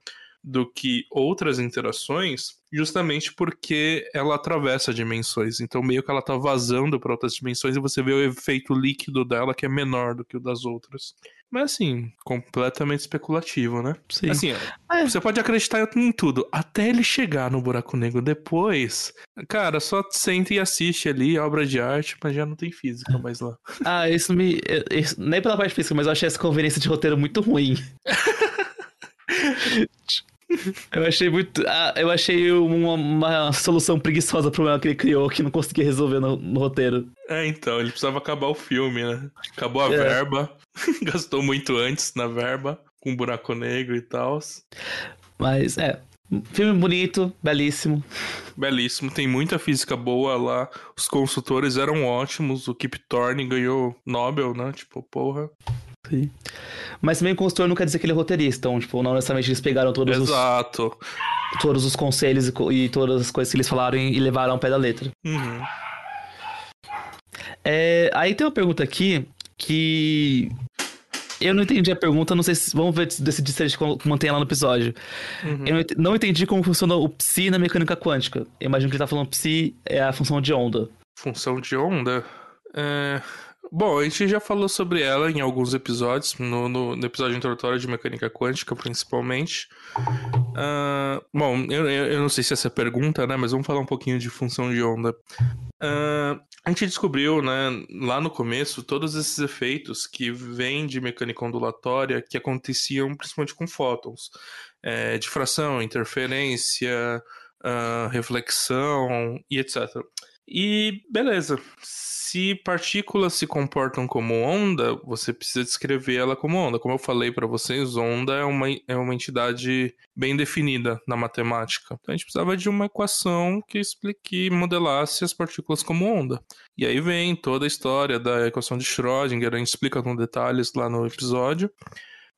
do que outras interações, justamente porque ela atravessa dimensões. Então, meio que ela está vazando para outras dimensões e você vê o efeito líquido dela que é menor do que o das outras. Mas assim, completamente especulativo, né? Sim. Assim, é. você pode acreditar em tudo, até ele chegar no buraco negro depois. Cara, só senta e assiste ali, obra de arte, mas já não tem física mais lá. Ah, isso me. Isso, nem pela parte física, mas eu achei essa conveniência de roteiro muito ruim. Eu achei muito. Ah, eu achei uma, uma solução preguiçosa pro problema que ele criou que não conseguia resolver no, no roteiro. É, então, ele precisava acabar o filme, né? Acabou a é. verba, gastou muito antes na verba, com buraco negro e tal. Mas, é, Filme bonito, belíssimo. Belíssimo, tem muita física boa lá. Os consultores eram ótimos. O Kip Thorne ganhou Nobel, né? Tipo, porra. Sim. Mas também o consultor não quer dizer que ele é roteirista. Então, tipo, não necessariamente eles pegaram todos Exato. os. Todos os conselhos e, e, todas as coisas que eles falaram e, e levaram ao pé da letra. Uhum. É, aí tem uma pergunta aqui que eu não entendi a pergunta, não sei se. Vamos ver, decidir se a gente mantém ela no episódio. Uhum. Eu não entendi como funciona o psi na mecânica quântica. Eu imagino que ele tá falando psi é a função de onda. Função de onda? É... Bom, a gente já falou sobre ela em alguns episódios, no, no, no episódio introdutório de mecânica quântica, principalmente. Uh, bom, eu, eu, não sei se essa é a pergunta, né? Mas vamos falar um pouquinho de função de onda. Uh, a gente descobriu, né, lá no começo, todos esses efeitos que vêm de mecânica ondulatória que aconteciam principalmente com fótons. É, difração, interferência, uh, reflexão e etc. E beleza, se partículas se comportam como onda, você precisa descrever ela como onda. Como eu falei para vocês, onda é uma, é uma entidade bem definida na matemática. Então a gente precisava de uma equação que explique, modelasse as partículas como onda. E aí vem toda a história da equação de Schrödinger, a gente explica com detalhes lá no episódio.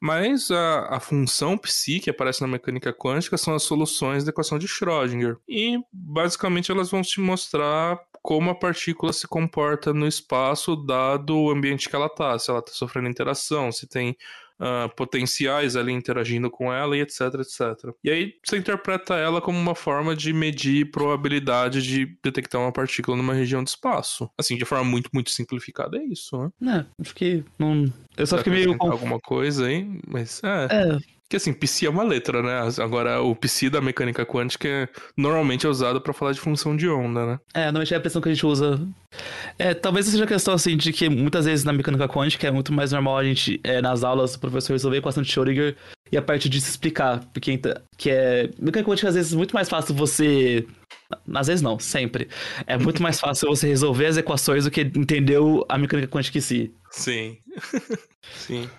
Mas a, a função psi que aparece na mecânica quântica são as soluções da equação de Schrödinger. E basicamente elas vão te mostrar como a partícula se comporta no espaço dado o ambiente que ela está, se ela está sofrendo interação, se tem uh, potenciais ali interagindo com ela e etc, etc. E aí você interpreta ela como uma forma de medir probabilidade de detectar uma partícula numa região de espaço. Assim, de forma muito, muito simplificada, é isso, né? É, acho que não... Eu só fiquei meio... alguma coisa aí, mas é... É, que assim, psi é uma letra, né? Agora, o psi da mecânica quântica é, normalmente é usado para falar de função de onda, né? É, normalmente é a expressão que a gente usa. É, talvez seja a questão, assim, de que muitas vezes na mecânica quântica é muito mais normal a gente, é, nas aulas, o professor resolver a equação de Schrödinger e a partir disso explicar. Porque que é. Mecânica quântica, às vezes, é muito mais fácil você. Às vezes não, sempre. É muito mais fácil você resolver as equações do que entender a mecânica quântica em si. Sim. Sim.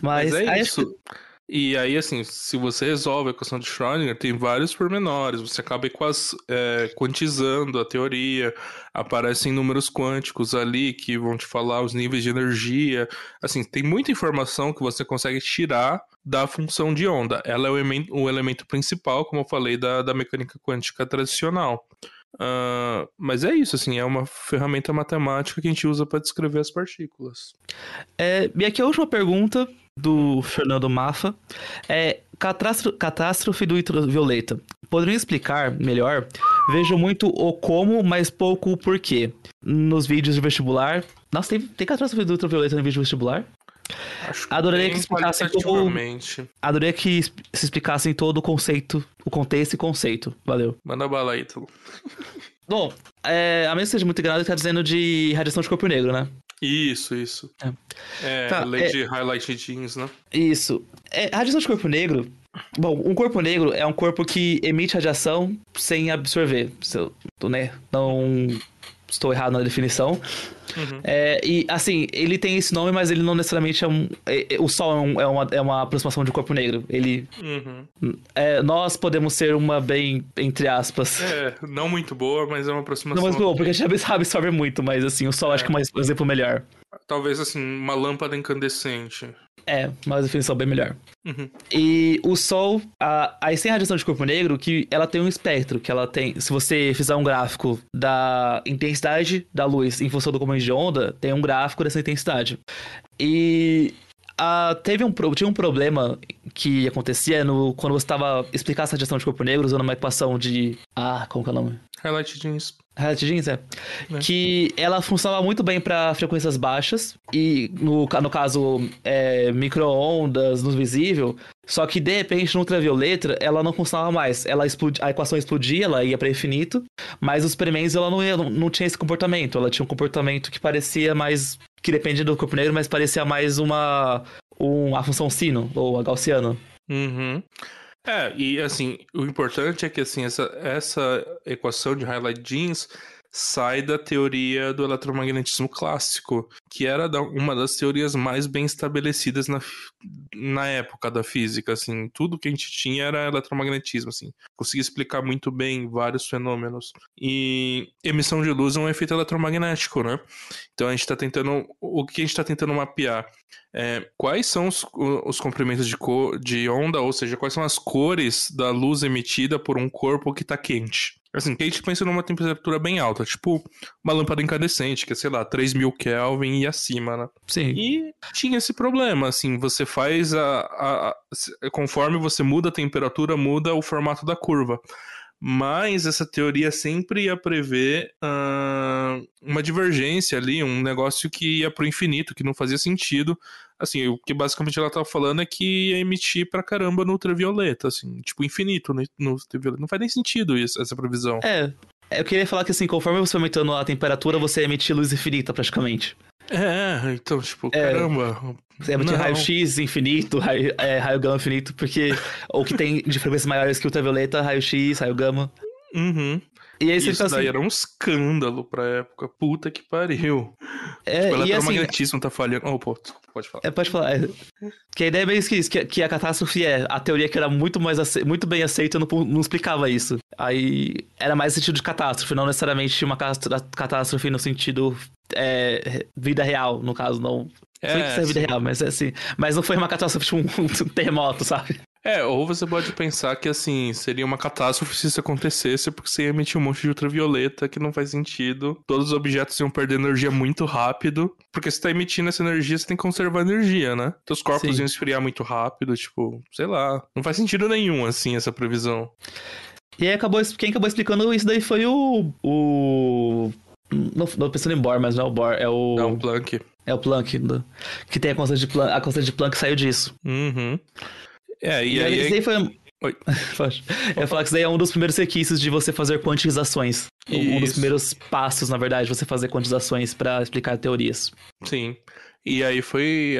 Mas, Mas é isso. Que... E aí, assim, se você resolve a equação de Schrödinger, tem vários pormenores. Você acaba equas, é, quantizando a teoria, aparecem números quânticos ali que vão te falar os níveis de energia. Assim, tem muita informação que você consegue tirar da função de onda. Ela é o elemento, o elemento principal, como eu falei, da, da mecânica quântica tradicional. Uh, mas é isso, assim, é uma ferramenta matemática que a gente usa para descrever as partículas. É, e aqui a última pergunta do Fernando Maffa é catástrofe, catástrofe do ultravioleta. Poderia explicar melhor? Vejo muito o como, mas pouco o porquê. Nos vídeos de vestibular. Nossa, tem, tem catástrofe do ultravioleta no vídeo de vestibular? Acho que Adoraria que explicassem todo. Adoraria que se explicassem todo o conceito, o contexto e conceito. Valeu. Manda bala aí, tu. Bom, é, a menos que seja muito enganado, ele tá dizendo de radiação de corpo negro, né? Isso, isso. É, é tá, lei é... de highlight jeans, né? Isso. É, radiação de corpo negro. Bom, um corpo negro é um corpo que emite radiação sem absorver. Se eu, né, não estou errado na definição. Uhum. É, e assim, ele tem esse nome, mas ele não necessariamente é um. É, é, o Sol é, um, é, uma, é uma aproximação de corpo negro. Ele. Uhum. É, nós podemos ser uma bem, entre aspas. É, não muito boa, mas é uma aproximação. Não, mas boa, porque a gente absorve muito, mas assim, o Sol acho que é um exemplo melhor. Talvez assim, uma lâmpada incandescente. É, uma definição bem melhor. Uhum. E o Sol, a, aí sem radiação de corpo negro, que ela tem um espectro, que ela tem. Se você fizer um gráfico da intensidade da luz em função do comando de onda, tem um gráfico dessa intensidade. E Uh, teve um, tinha um problema que acontecia no, quando você estava explicando essa radiação de corpo negro usando uma equação de. Ah, como que é o nome? Highlight Jeans. Highlight Jeans, é. é. Que ela funcionava muito bem para frequências baixas e, no, no caso, é, micro-ondas, no visível. Só que, de repente, no ultravioleta, ela não funcionava mais. Ela explodi, a equação explodia, ela ia para infinito, mas os experimentos ela não, ia, não, não tinha esse comportamento. Ela tinha um comportamento que parecia mais... que dependia do corpo negro, mas parecia mais uma... Um, a função sino, ou a gaussiana. Uhum. É, e assim, o importante é que assim, essa, essa equação de highlight jeans sai da teoria do eletromagnetismo clássico, que era uma das teorias mais bem estabelecidas na, na época da física, assim, tudo que a gente tinha era eletromagnetismo, assim, conseguia explicar muito bem vários fenômenos. E emissão de luz é um efeito eletromagnético, né? Então a gente está tentando, o que a gente está tentando mapear é, quais são os, os comprimentos de, cor, de onda, ou seja, quais são as cores da luz emitida por um corpo que está quente. Assim, quente pensa numa temperatura bem alta, tipo uma lâmpada incandescente, que é, sei lá, 3000 Kelvin e acima, né? Sim. E tinha esse problema, assim, você faz a, a, a conforme você muda a temperatura, muda o formato da curva. Mas essa teoria sempre ia prever uh, uma divergência ali, um negócio que ia pro infinito, que não fazia sentido. Assim, o que basicamente ela tava falando é que ia emitir pra caramba no ultravioleta, assim, tipo, infinito no, ultravioleta. Não faz nem sentido isso, essa previsão. É, eu queria falar que assim, conforme você aumentando a temperatura, você emite luz infinita praticamente. É, então, tipo, é, caramba. Você emite raio-x infinito, raio, é, raio gama infinito, porque o que tem de frequências maiores que ultravioleta, raio-x, raio gama. Uhum. E aí você Isso daí assim... era um escândalo pra época. Puta que pariu. É, tipo, eletromagnetismo assim, tá falhando. Oh, pô, pode falar. É, pode falar. É. Que a ideia é meio que isso, que, que a catástrofe é. A teoria que era muito, mais ace... muito bem aceita não, não explicava isso. Aí era mais sentido de catástrofe, não necessariamente uma catástrofe no sentido é, vida real, no caso, não. É, foi que é vida real, mas é assim. Mas não foi uma catástrofe, tipo um, um terremoto, sabe? É, ou você pode pensar que, assim, seria uma catástrofe se isso acontecesse, porque você ia emitir um monte de ultravioleta que não faz sentido. Todos os objetos iam perder energia muito rápido. Porque se tá emitindo essa energia, você tem que conservar energia, né? Então os corpos Sim. iam esfriar muito rápido, tipo, sei lá. Não faz sentido nenhum, assim, essa previsão. E aí acabou, quem acabou explicando isso daí foi o. O. Não, não pensando em Bohr, mas não é o Bohr, é o. É o Planck. É o Planck, que tem a constante de Planck, a constante de Planck saiu disso. Uhum. É, e, e aí... Isso daí foi... Oi. Eu ia falar que isso daí é um dos primeiros requisitos de você fazer quantizações. Isso. Um dos primeiros passos, na verdade, você fazer quantizações para explicar teorias. Sim. E aí foi.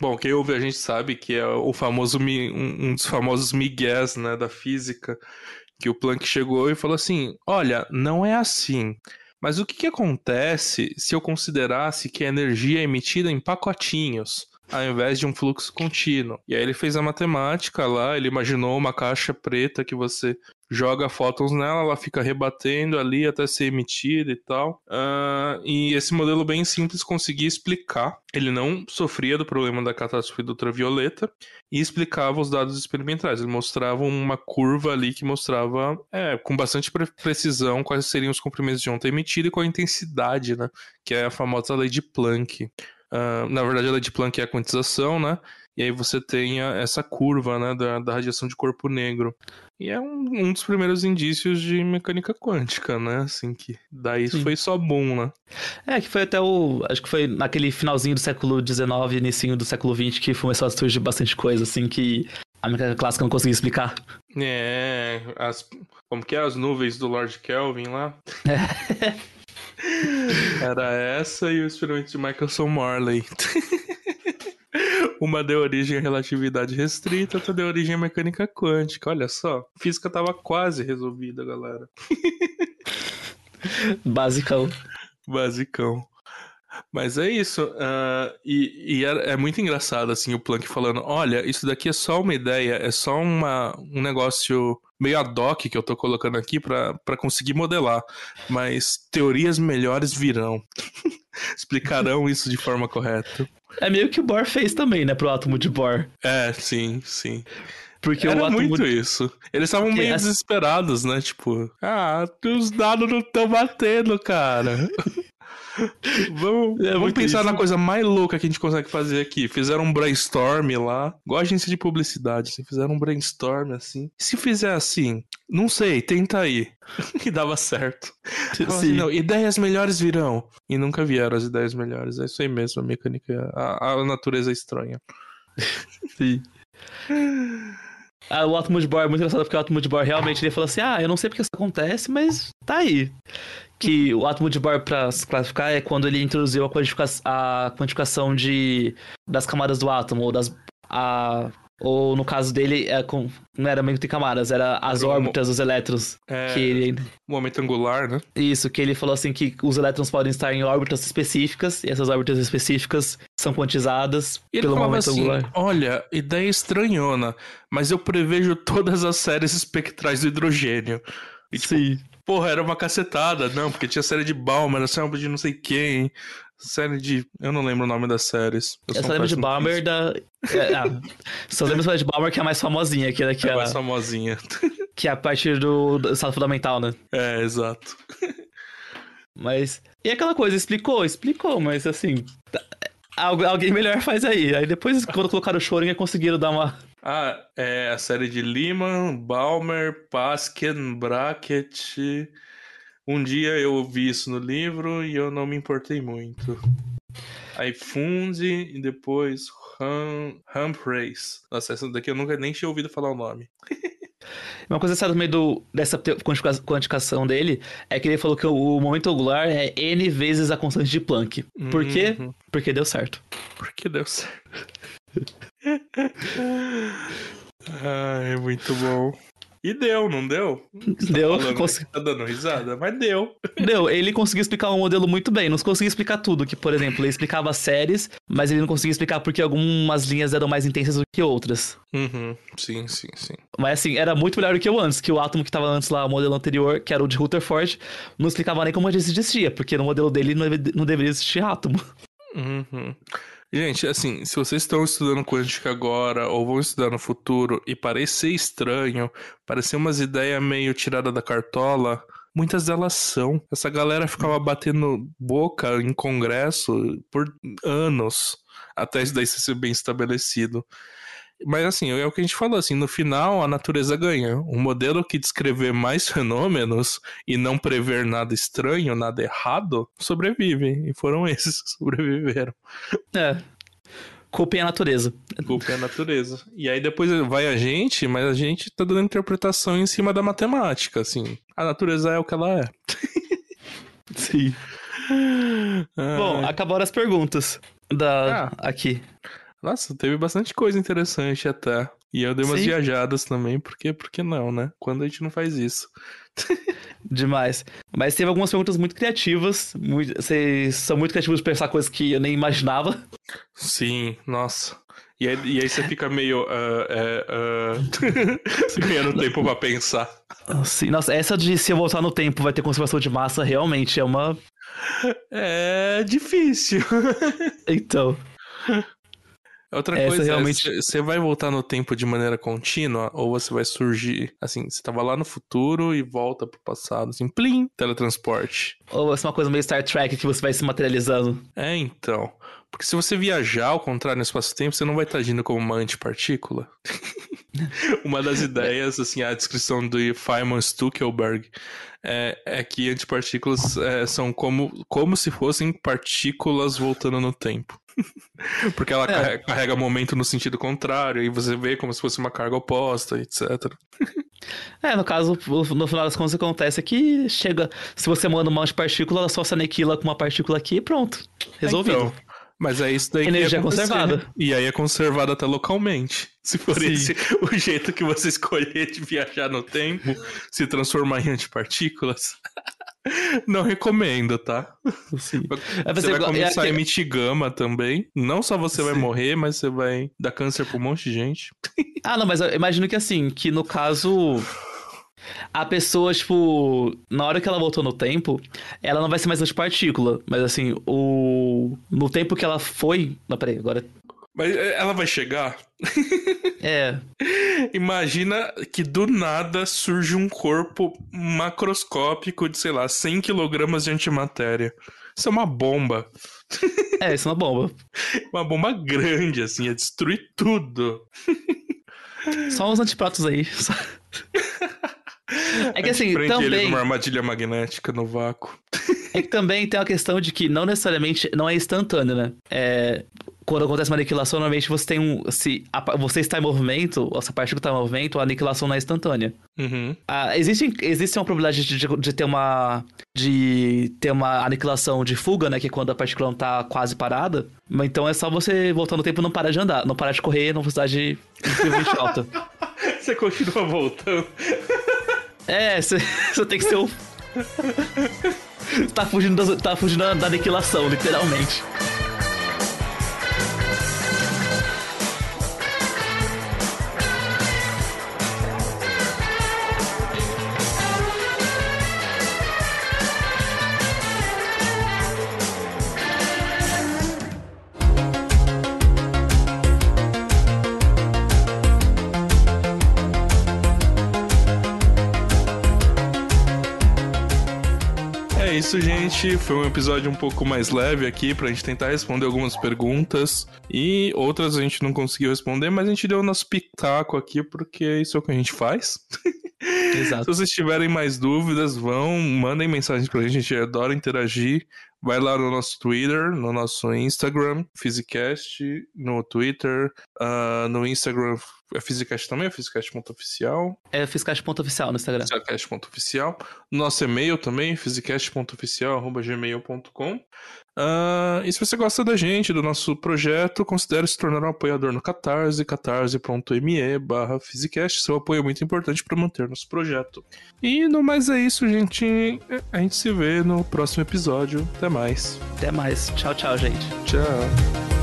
Bom, quem ouve a gente sabe que é o famoso. Um dos famosos migués né, da física. Que o Planck chegou e falou assim: olha, não é assim. Mas o que, que acontece se eu considerasse que a energia é emitida em pacotinhos? Ao invés de um fluxo contínuo. E aí ele fez a matemática lá, ele imaginou uma caixa preta que você joga fótons nela, ela fica rebatendo ali até ser emitida e tal. Uh, e esse modelo bem simples conseguia explicar. Ele não sofria do problema da catástrofe do ultravioleta e explicava os dados experimentais. Ele mostrava uma curva ali que mostrava, é, com bastante pre precisão, quais seriam os comprimentos de onda emitida e qual a intensidade, né? Que é a famosa lei de Planck. Uh, na verdade, a lei de Planck é a quantização, né? E aí você tem essa curva, né, da, da radiação de corpo negro. E é um, um, dos primeiros indícios de mecânica quântica, né? Assim, que daí Sim. foi só bom, né? É, que foi até o. Acho que foi naquele finalzinho do século XIX, início do século XX, que começou a surgir bastante coisa, assim, que a mecânica clássica não conseguia explicar. É, as, como que é as nuvens do Lord Kelvin lá? É. Era essa e o experimento de Michelson Morley. Uma deu origem à relatividade restrita, outra deu origem à mecânica quântica. Olha só, física tava quase resolvida, galera. Basicão. Basicão. Mas é isso. Uh, e, e é, é, muito engraçado, assim, o Planck falando: olha, isso daqui é só uma ideia, é só uma, um negócio meio ad hoc que eu tô colocando aqui para conseguir modelar. Mas teorias melhores virão. Explicarão isso de forma correta. É meio que o Bohr fez também, né, pro átomo de Bohr. É, sim, sim. Porque Era o átomo... muito isso. Eles estavam meio desesperados, né? Tipo, ah, os dados não estão batendo, cara. vamos, é vamos pensar isso. na coisa mais louca que a gente consegue fazer aqui. Fizeram um brainstorm lá, igual a agência de publicidade, assim, fizeram um brainstorm assim. Se fizer assim, não sei, tenta aí. e dava certo. Assim, não, ideias melhores virão. E nunca vieram as ideias melhores. É isso aí mesmo, a mecânica, a, a natureza é estranha. Sim. Ah, o de Bohr é muito engraçado porque o de Bohr realmente ele falou assim: ah, eu não sei porque isso acontece, mas tá aí que o átomo de Bohr para se classificar é quando ele introduziu a, quantificação, a quantificação de, das camadas do átomo, ou das, a, Ou no caso dele, é com, não era meio que camadas, era as órbitas dos elétrons. É, Que ele, momento angular, né? isso, que ele falou assim que os elétrons podem estar em órbitas específicas, e essas órbitas específicas são quantizadas E pelo momento assim, angular. olha, ideia estranhona, mas eu prevejo todas as séries espectrais do hidrogênio. E, tipo, Sim. Porra, era uma cacetada, não, porque tinha série de Balmer, série de não sei quem, série de... Eu não lembro o nome das séries. Eu Eu só lembro de Balmer da. É, ah, só lembro só de Balmer que é a mais famosinha, que é, que É é, mais famosinha. que é a partir do, do estado fundamental, né? É, exato. Mas. E aquela coisa, explicou, explicou, mas assim. tá- algu- Alguém melhor faz aí. Aí depois, quando colocaram o Schrödinger, conseguiram dar uma. Ah, é a série de Lehman, Balmer, Pasken, Brackett. Um dia eu vi isso no livro e eu não me importei muito. Aí Funzi e depois Hum, Humphreys. Nossa, essa daqui eu nunca nem tinha ouvido falar o nome. Uma coisa certa no meio do, dessa quantificação dele é que ele falou que o, momento angular é n vezes a constante de Planck. Por quê? Uhum. Porque deu certo. Porque deu certo. Ai, muito bom. E deu, não deu? Você Deu, falando cons- que Tá dando risada? Mas deu. Deu, ele conseguiu explicar o modelo muito bem, não conseguia explicar tudo, que, por exemplo, ele explicava séries, mas ele não conseguia explicar porque algumas linhas eram mais intensas do que outras. Uhum. Sim, sim, sim. Mas assim, era muito melhor do que o antes, que o átomo que tava antes lá, o modelo anterior, que era o de Rutherford, não explicava nem como ele existia, porque no modelo dele não, não deveria existir átomo. Uhum. Gente, assim, se vocês estão estudando quântica agora ou vão estudar no futuro e parecer estranho, parecer umas ideias meio tiradas da cartola, muitas delas são. Essa galera ficava batendo boca em congresso por anos até isso daí ser bem estabelecido. Mas assim, é o que a gente falou, assim, no final a natureza ganha. Um modelo que descrever mais fenômenos e não prever nada estranho, nada errado, sobrevive. E foram esses que sobreviveram. É. Culpem a natureza. Culpa é a natureza. E aí depois vai a gente, mas a gente tá dando interpretação em cima da matemática, assim. A natureza é o que ela é. Sim. Ai. Bom, acabaram as perguntas da Ah. aqui. Nossa, teve bastante coisa interessante até. E eu dei umas Sim. viajadas também, porque, porque não, né? Quando a gente não faz isso. Demais. Mas teve algumas perguntas muito criativas. muito- Vocês são muito criativos de pensar coisas que eu nem imaginava. Sim, nossa. E aí, e aí você fica meio. é, ah, ganhando tempo pra pensar. Sim, nossa, essa de se eu voltar no tempo vai ter conservação de massa realmente é uma. É difícil. Então. Outra Essa coisa realmente- é, você vai voltar no tempo de maneira contínua ou você vai surgir, assim, você tava lá no futuro e volta pro passado, assim, plim, teletransporte. Ou ser uma coisa meio Star Trek que você vai se materializando. É, então. Porque se você viajar ao contrário no espaço-tempo, você não vai estar agindo como uma antipartícula. uma das ideias, assim, a descrição do Feynman Stuckelberg é, é que antipartículas é, são como, como se fossem partículas voltando no tempo. Porque ela É. carrega, momento no sentido contrário, e você vê como se fosse uma carga oposta, etc. É, no caso, no final das contas, acontece que chega. Se você manda uma antipartícula, ela só se aniquila com uma partícula aqui e pronto. Resolvido. Então, mas é isso daí Energia que conservada. E aí é conservada até localmente. Se for Sim. esse o jeito que você escolher de viajar no tempo, se transformar em antipartículas, não recomendo, tá? Sim. É, Você você- vai começar é- a emitir gama também. Não só você vai Sim. morrer, mas você vai dar câncer pra um monte de gente. Ah, não, mas eu imagino que assim, que no caso. A pessoa, tipo, na hora que ela voltou no tempo, ela não vai ser mais antipartícula. Mas assim, o. No tempo que ela foi. Não, peraí, agora. Mas é, ela vai chegar. É. Imagina que do nada surge um corpo macroscópico de, sei lá, 100 quilogramas de antimatéria. Isso é uma bomba. É, isso é uma bomba. Uma bomba grande, assim, ia destruir tudo. Só uns antipratos aí. só- É que assim, prende ele também. numa armadilha magnética no vácuo. É que também tem a questão de que não necessariamente não é instantâneo, né? É, quando acontece uma aniquilação, normalmente você tem um. Se a, você está em movimento, ou se a partícula está em movimento, a aniquilação não é instantânea. Uhum. Ah, existe, existe uma probabilidade de, de, de ter uma. de ter uma aniquilação de fuga, né? Que é quando a partícula não tá quase parada. Mas Então é só você voltar no tempo e não parar de andar, não parar de correr numa velocidade incrivelmente alta. Você continua voltando. É, você você tem que ser um. tá fugindo, da, tá fugindo da aniquilação, literalmente. Isso, gente. Foi um episódio um pouco mais leve aqui pra gente tentar responder algumas perguntas. E outras a gente não conseguiu responder, mas a gente deu o nosso pitaco aqui, porque isso é o que a gente faz. Se Exato. vocês tiverem mais dúvidas, vão, mandem mensagem pra gente, a gente adora interagir. Vai lá no nosso Twitter, no nosso Instagram, Physicast, no Twitter, ah, no Instagram é Physicast também, é Physicast.oficial, É fiscais.oficial no Instagram. Physicast.oficial. Nosso e-mail também, physicast.oficial.gmail.com. Ah, e se você gosta da gente, do nosso projeto, considere se tornar um apoiador no Catarse, catarse.me barra Physicast. Seu apoio é muito importante para manter nosso projeto. E no mais é isso, gente. A gente se vê no próximo episódio. Até mais. Até mais. Tchau, tchau, gente. Tchau.